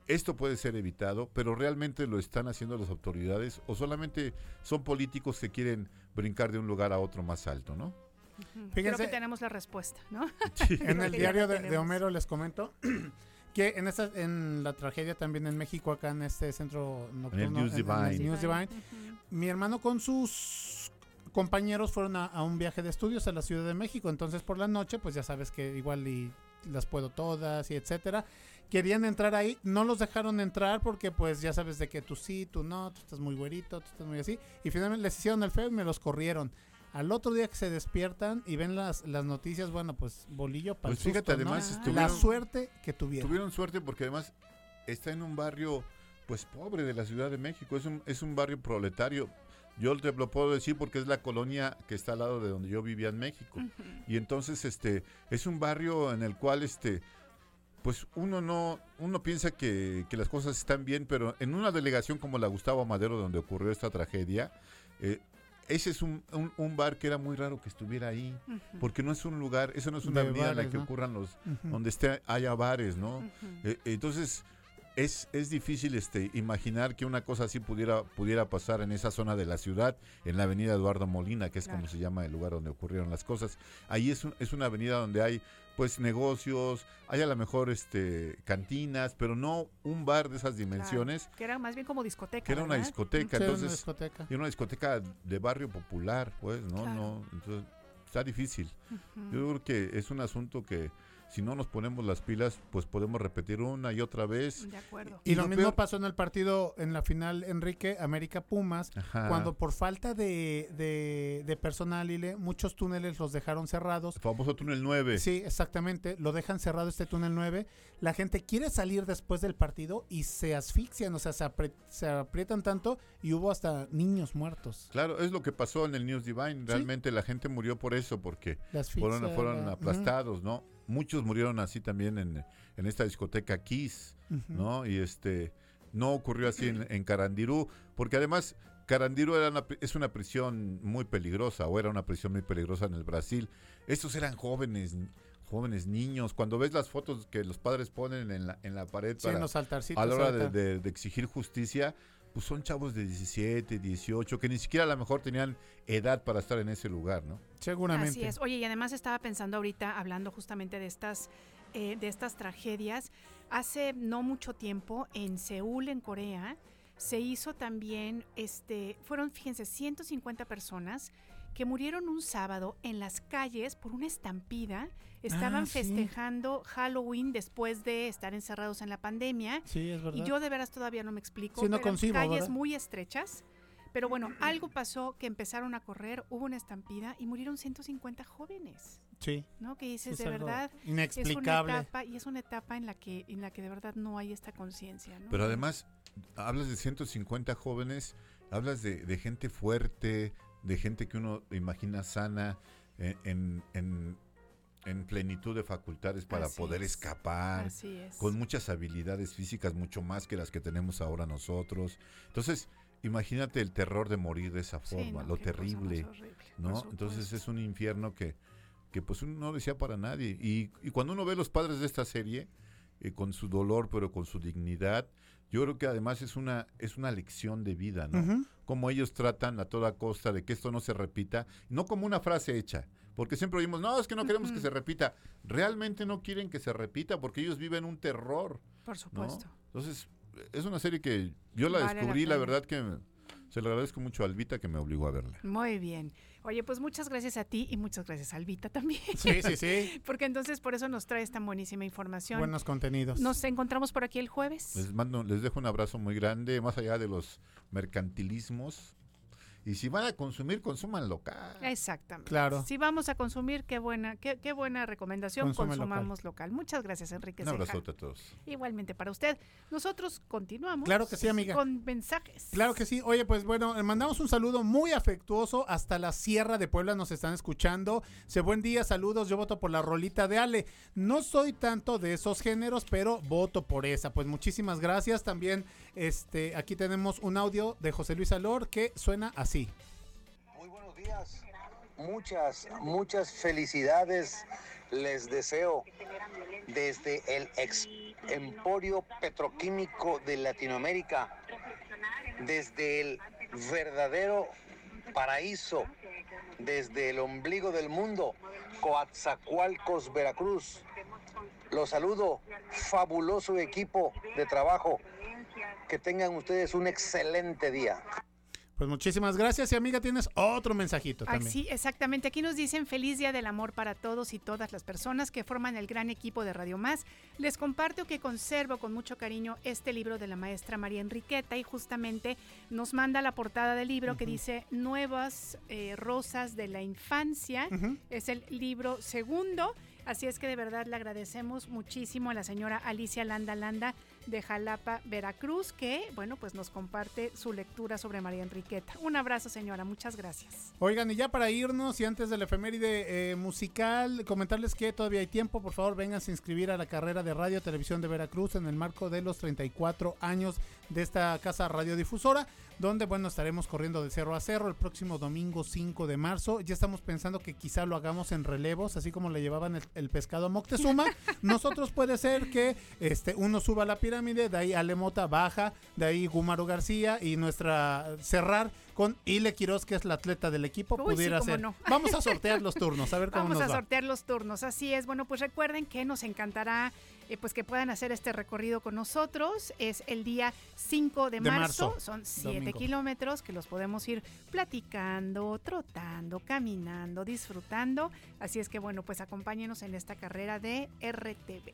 esto puede ser evitado, pero realmente lo están haciendo las autoridades o solamente son políticos que quieren brincar de un lugar a otro más alto, ¿no? Creo que tenemos la respuesta, ¿no? En el diario de Homero les comento que en esta, en la tragedia también en México, acá en este centro nocturno, News Divine, mi hermano con sus compañeros fueron a, un viaje de estudios a la Ciudad de México. Entonces por la noche, pues ya sabes que igual y las puedo todas y etcétera. Querían entrar ahí, no los dejaron entrar porque pues ya sabes de que tú sí, tú no, tú estás muy güerito, tú estás muy así. Y finalmente les hicieron el feo y me los corrieron. Al otro día que se despiertan y ven las, las noticias, bueno, pues bolillo para Pues fíjate, además la suerte que tuvieron. Tuvieron suerte porque además está en un barrio pues pobre de la Ciudad de México, es un, es un barrio proletario. Yo te lo puedo decir porque es la colonia que está al lado de donde yo vivía en México. Y entonces este es un barrio en el cual este pues uno no uno piensa que, que, las cosas están bien, pero en una delegación como la Gustavo Madero donde ocurrió esta tragedia, eh, ese es un, un, bar que era muy raro que estuviera ahí, porque no es un lugar, eso no es una avenida en la que ocurran los, donde esté, haya bares, ¿no? Eh, entonces, es, es difícil este, imaginar que una cosa así pudiera, pudiera pasar en esa zona de la ciudad, en la avenida Eduardo Molina, que es como se llama el lugar donde ocurrieron las cosas. Ahí es, es una avenida donde hay pues negocios, hay a lo mejor este cantinas, pero no un bar de esas dimensiones. que era más bien como discoteca. Que era una discoteca, entonces. Una discoteca. Y una discoteca de barrio popular, pues, ¿no? no entonces, está difícil. Yo creo que es un asunto que si no nos ponemos las pilas, pues podemos repetir una y otra vez. De acuerdo. Y, lo, mismo pasó en el partido, en la final, Enrique, América Pumas, cuando por falta de, de, personal, Ile, muchos túneles los dejaron cerrados. El famoso túnel 9. Sí, exactamente, lo dejan cerrado este túnel 9. La gente quiere salir después del partido y se asfixian, o sea, se, se aprietan tanto y hubo hasta niños muertos. Claro, es lo que pasó en el News Divine. Realmente la gente murió por eso, porque fueron, fueron aplastados, ¿no? Muchos murieron así también en, en esta discoteca Kiss, ¿no? Y este, no ocurrió así en, en Carandirú, porque además Carandiru era una, es una prisión muy peligrosa, o era una prisión muy peligrosa en el Brasil. Estos eran jóvenes, jóvenes niños. Cuando ves las fotos que los padres ponen en la, en la pared Sí, en los a la hora ahorita. de, de- de exigir justicia, pues son chavos de 17, 18, que ni siquiera a lo mejor tenían edad para estar en ese lugar, ¿no? Seguramente. Así es. Oye, y además estaba pensando ahorita, hablando justamente de estas, eh, de estas tragedias, hace no mucho tiempo en Seúl, en Corea, se hizo también, este, fueron, fíjense, 150 personas que murieron un sábado en las calles por una estampida. Estaban Ah, sí. festejando Halloween después de estar encerrados en la pandemia. Sí, es verdad. Y yo de veras todavía no me explico. Sí, no concibo, calles ¿verdad? muy estrechas. Pero bueno, algo pasó que empezaron a correr, hubo una estampida y murieron 150 jóvenes. Sí. ¿no? Que dices, Es de verdad, inexplicable. es una etapa, y es una etapa en la que, en la que de verdad no hay esta conciencia, ¿no? Pero además, hablas de 150 jóvenes, hablas de, de gente fuerte, de gente que uno imagina sana, eh, en, en- en plenitud de facultades para Así poder es, escapar, así es. con muchas habilidades físicas, mucho más que las que tenemos ahora nosotros. Entonces, imagínate el terror de morir de esa Sí, forma, no, lo terrible, horrible, ¿no? Entonces es un infierno que, que pues uno no decía para nadie. Y, y cuando uno ve los padres de esta serie, eh, con su dolor, pero con su dignidad, yo creo que además es una, es una lección de vida, ¿no? Ujú. Como ellos tratan a toda costa de que esto no se repita, no como una frase hecha, porque siempre oímos, no, es que no queremos que se repita. Realmente no quieren que se repita porque ellos viven un terror. Por ¿no? supuesto. Entonces, es una serie que yo la Vale descubrí, la, verdad que se le agradezco mucho a Albita que me obligó a verla. Muy bien. Oye, pues muchas gracias a ti y muchas gracias a Albita también. Sí, sí, sí. Porque entonces por eso nos traes tan buenísima información. Buenos contenidos. Nos encontramos por aquí el jueves. Les mando, les dejo un abrazo muy grande, más allá de los mercantilismos. Y si van a consumir, consuman local. Exactamente. Claro. Si vamos a consumir, qué buena, qué, qué buena recomendación. Consume Consumamos local. Muchas gracias, Enrique. Un Ceja. abrazote a todos. Igualmente para usted. Nosotros continuamos. Claro que sí, amiga. Con mensajes. Claro que sí. Oye, pues bueno, mandamos un saludo muy afectuoso hasta la Sierra de Puebla, nos están escuchando. Se buen día, saludos. Yo voto por la rolita de Ale. No soy tanto de esos géneros, pero voto por esa. Pues muchísimas gracias. También este aquí tenemos un audio de José Luis Alor que suena así. Muchas, muchas felicidades les deseo desde el ex emporio petroquímico de Latinoamérica, desde el verdadero paraíso, desde el ombligo del mundo, Coatzacoalcos, Veracruz. Los saludo, fabuloso equipo de trabajo. Que tengan ustedes un excelente día. Pues muchísimas gracias y amiga, tienes otro mensajito Ay, también. sí, exactamente. Aquí nos dicen feliz día del amor para todos y todas las personas que forman el gran equipo de Radio Más. Les comparto que conservo con mucho cariño este libro de la maestra María Enriqueta y justamente nos manda la portada del libro que dice Nuevas eh, Rosas de la Infancia. Es el libro segundo. Así es que de verdad le agradecemos muchísimo a la señora Alicia Landa Landa de Jalapa, Veracruz, que, bueno, pues nos comparte su lectura sobre María Enriqueta. Un abrazo, señora. Muchas gracias. Oigan, y ya para irnos y antes del efeméride eh, musical, comentarles que todavía hay tiempo. Por favor, vengan a inscribir a la carrera de radio televisión de Veracruz en el marco de los 34 años de esta casa radiodifusora, donde, bueno, estaremos corriendo de cerro a cerro el próximo domingo 5 de marzo. Ya estamos pensando que quizá lo hagamos en relevos, así como le llevaban el, el pescado a Moctezuma. Nosotros puede ser que este uno suba a la pirámide, de ahí Alemota baja, de ahí Gumaro García y nuestra cerrar con Ile Quiroz, que es la atleta del equipo, Uy, sí, pudiera ser. no. Vamos a sortear los turnos, a ver cómo Vamos nos a va. sortear los turnos, así es. Bueno, pues recuerden que nos encantará eh, pues que puedan hacer este recorrido con nosotros. Es el día 5 de, De marzo. marzo, son 7 domingo. kilómetros que los podemos ir platicando, trotando, caminando, disfrutando. Así es que bueno, pues acompáñenos en esta carrera de RTV.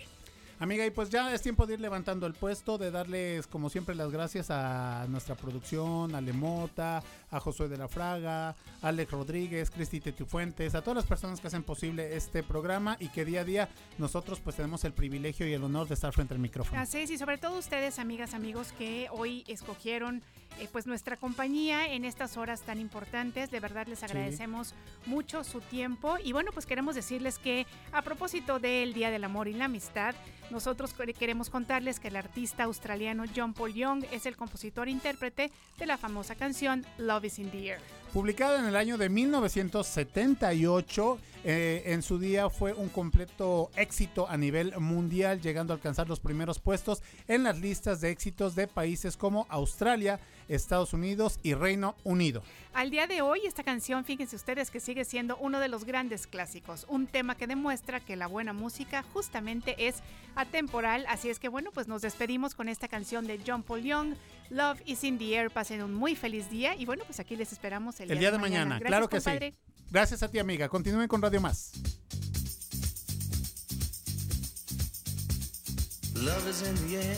Amiga, y pues ya es tiempo de ir levantando el puesto, de darles como siempre las gracias a nuestra producción, a Lemota, a Josué de la Fraga, a Alex Rodríguez, Cristi Tetifuentes, a todas las personas que hacen posible este programa y que día a día nosotros pues tenemos el privilegio y el honor de estar frente al micrófono. Así es, y sobre todo ustedes, amigas, amigos, que hoy escogieron eh, pues nuestra compañía en estas horas tan importantes. De verdad les agradecemos mucho su tiempo y bueno, pues queremos decirles que a propósito del Día del Amor y la Amistad, nosotros queremos contarles que el artista australiano John Paul Young es el compositor e intérprete de la famosa canción Love is in the Air. Publicada en el año de 1978, eh, en su día fue un completo éxito a nivel mundial, llegando a alcanzar los primeros puestos en las listas de éxitos de países como Australia, Estados Unidos y Reino Unido. Al día de hoy, esta canción, fíjense ustedes que sigue siendo uno de los grandes clásicos, un tema que demuestra que la buena música justamente es atemporal, así es que bueno, pues nos despedimos con esta canción de John Paul Young, Love is in the Air, pasen un muy feliz día y bueno, pues aquí les esperamos el, día, de mañana. claro que sí. Gracias a ti, amiga. Continúen con Radio Más. Love is in the air,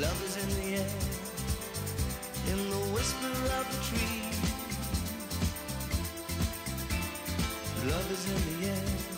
Love is in the air, in the whisper of the tree. Love is in the air,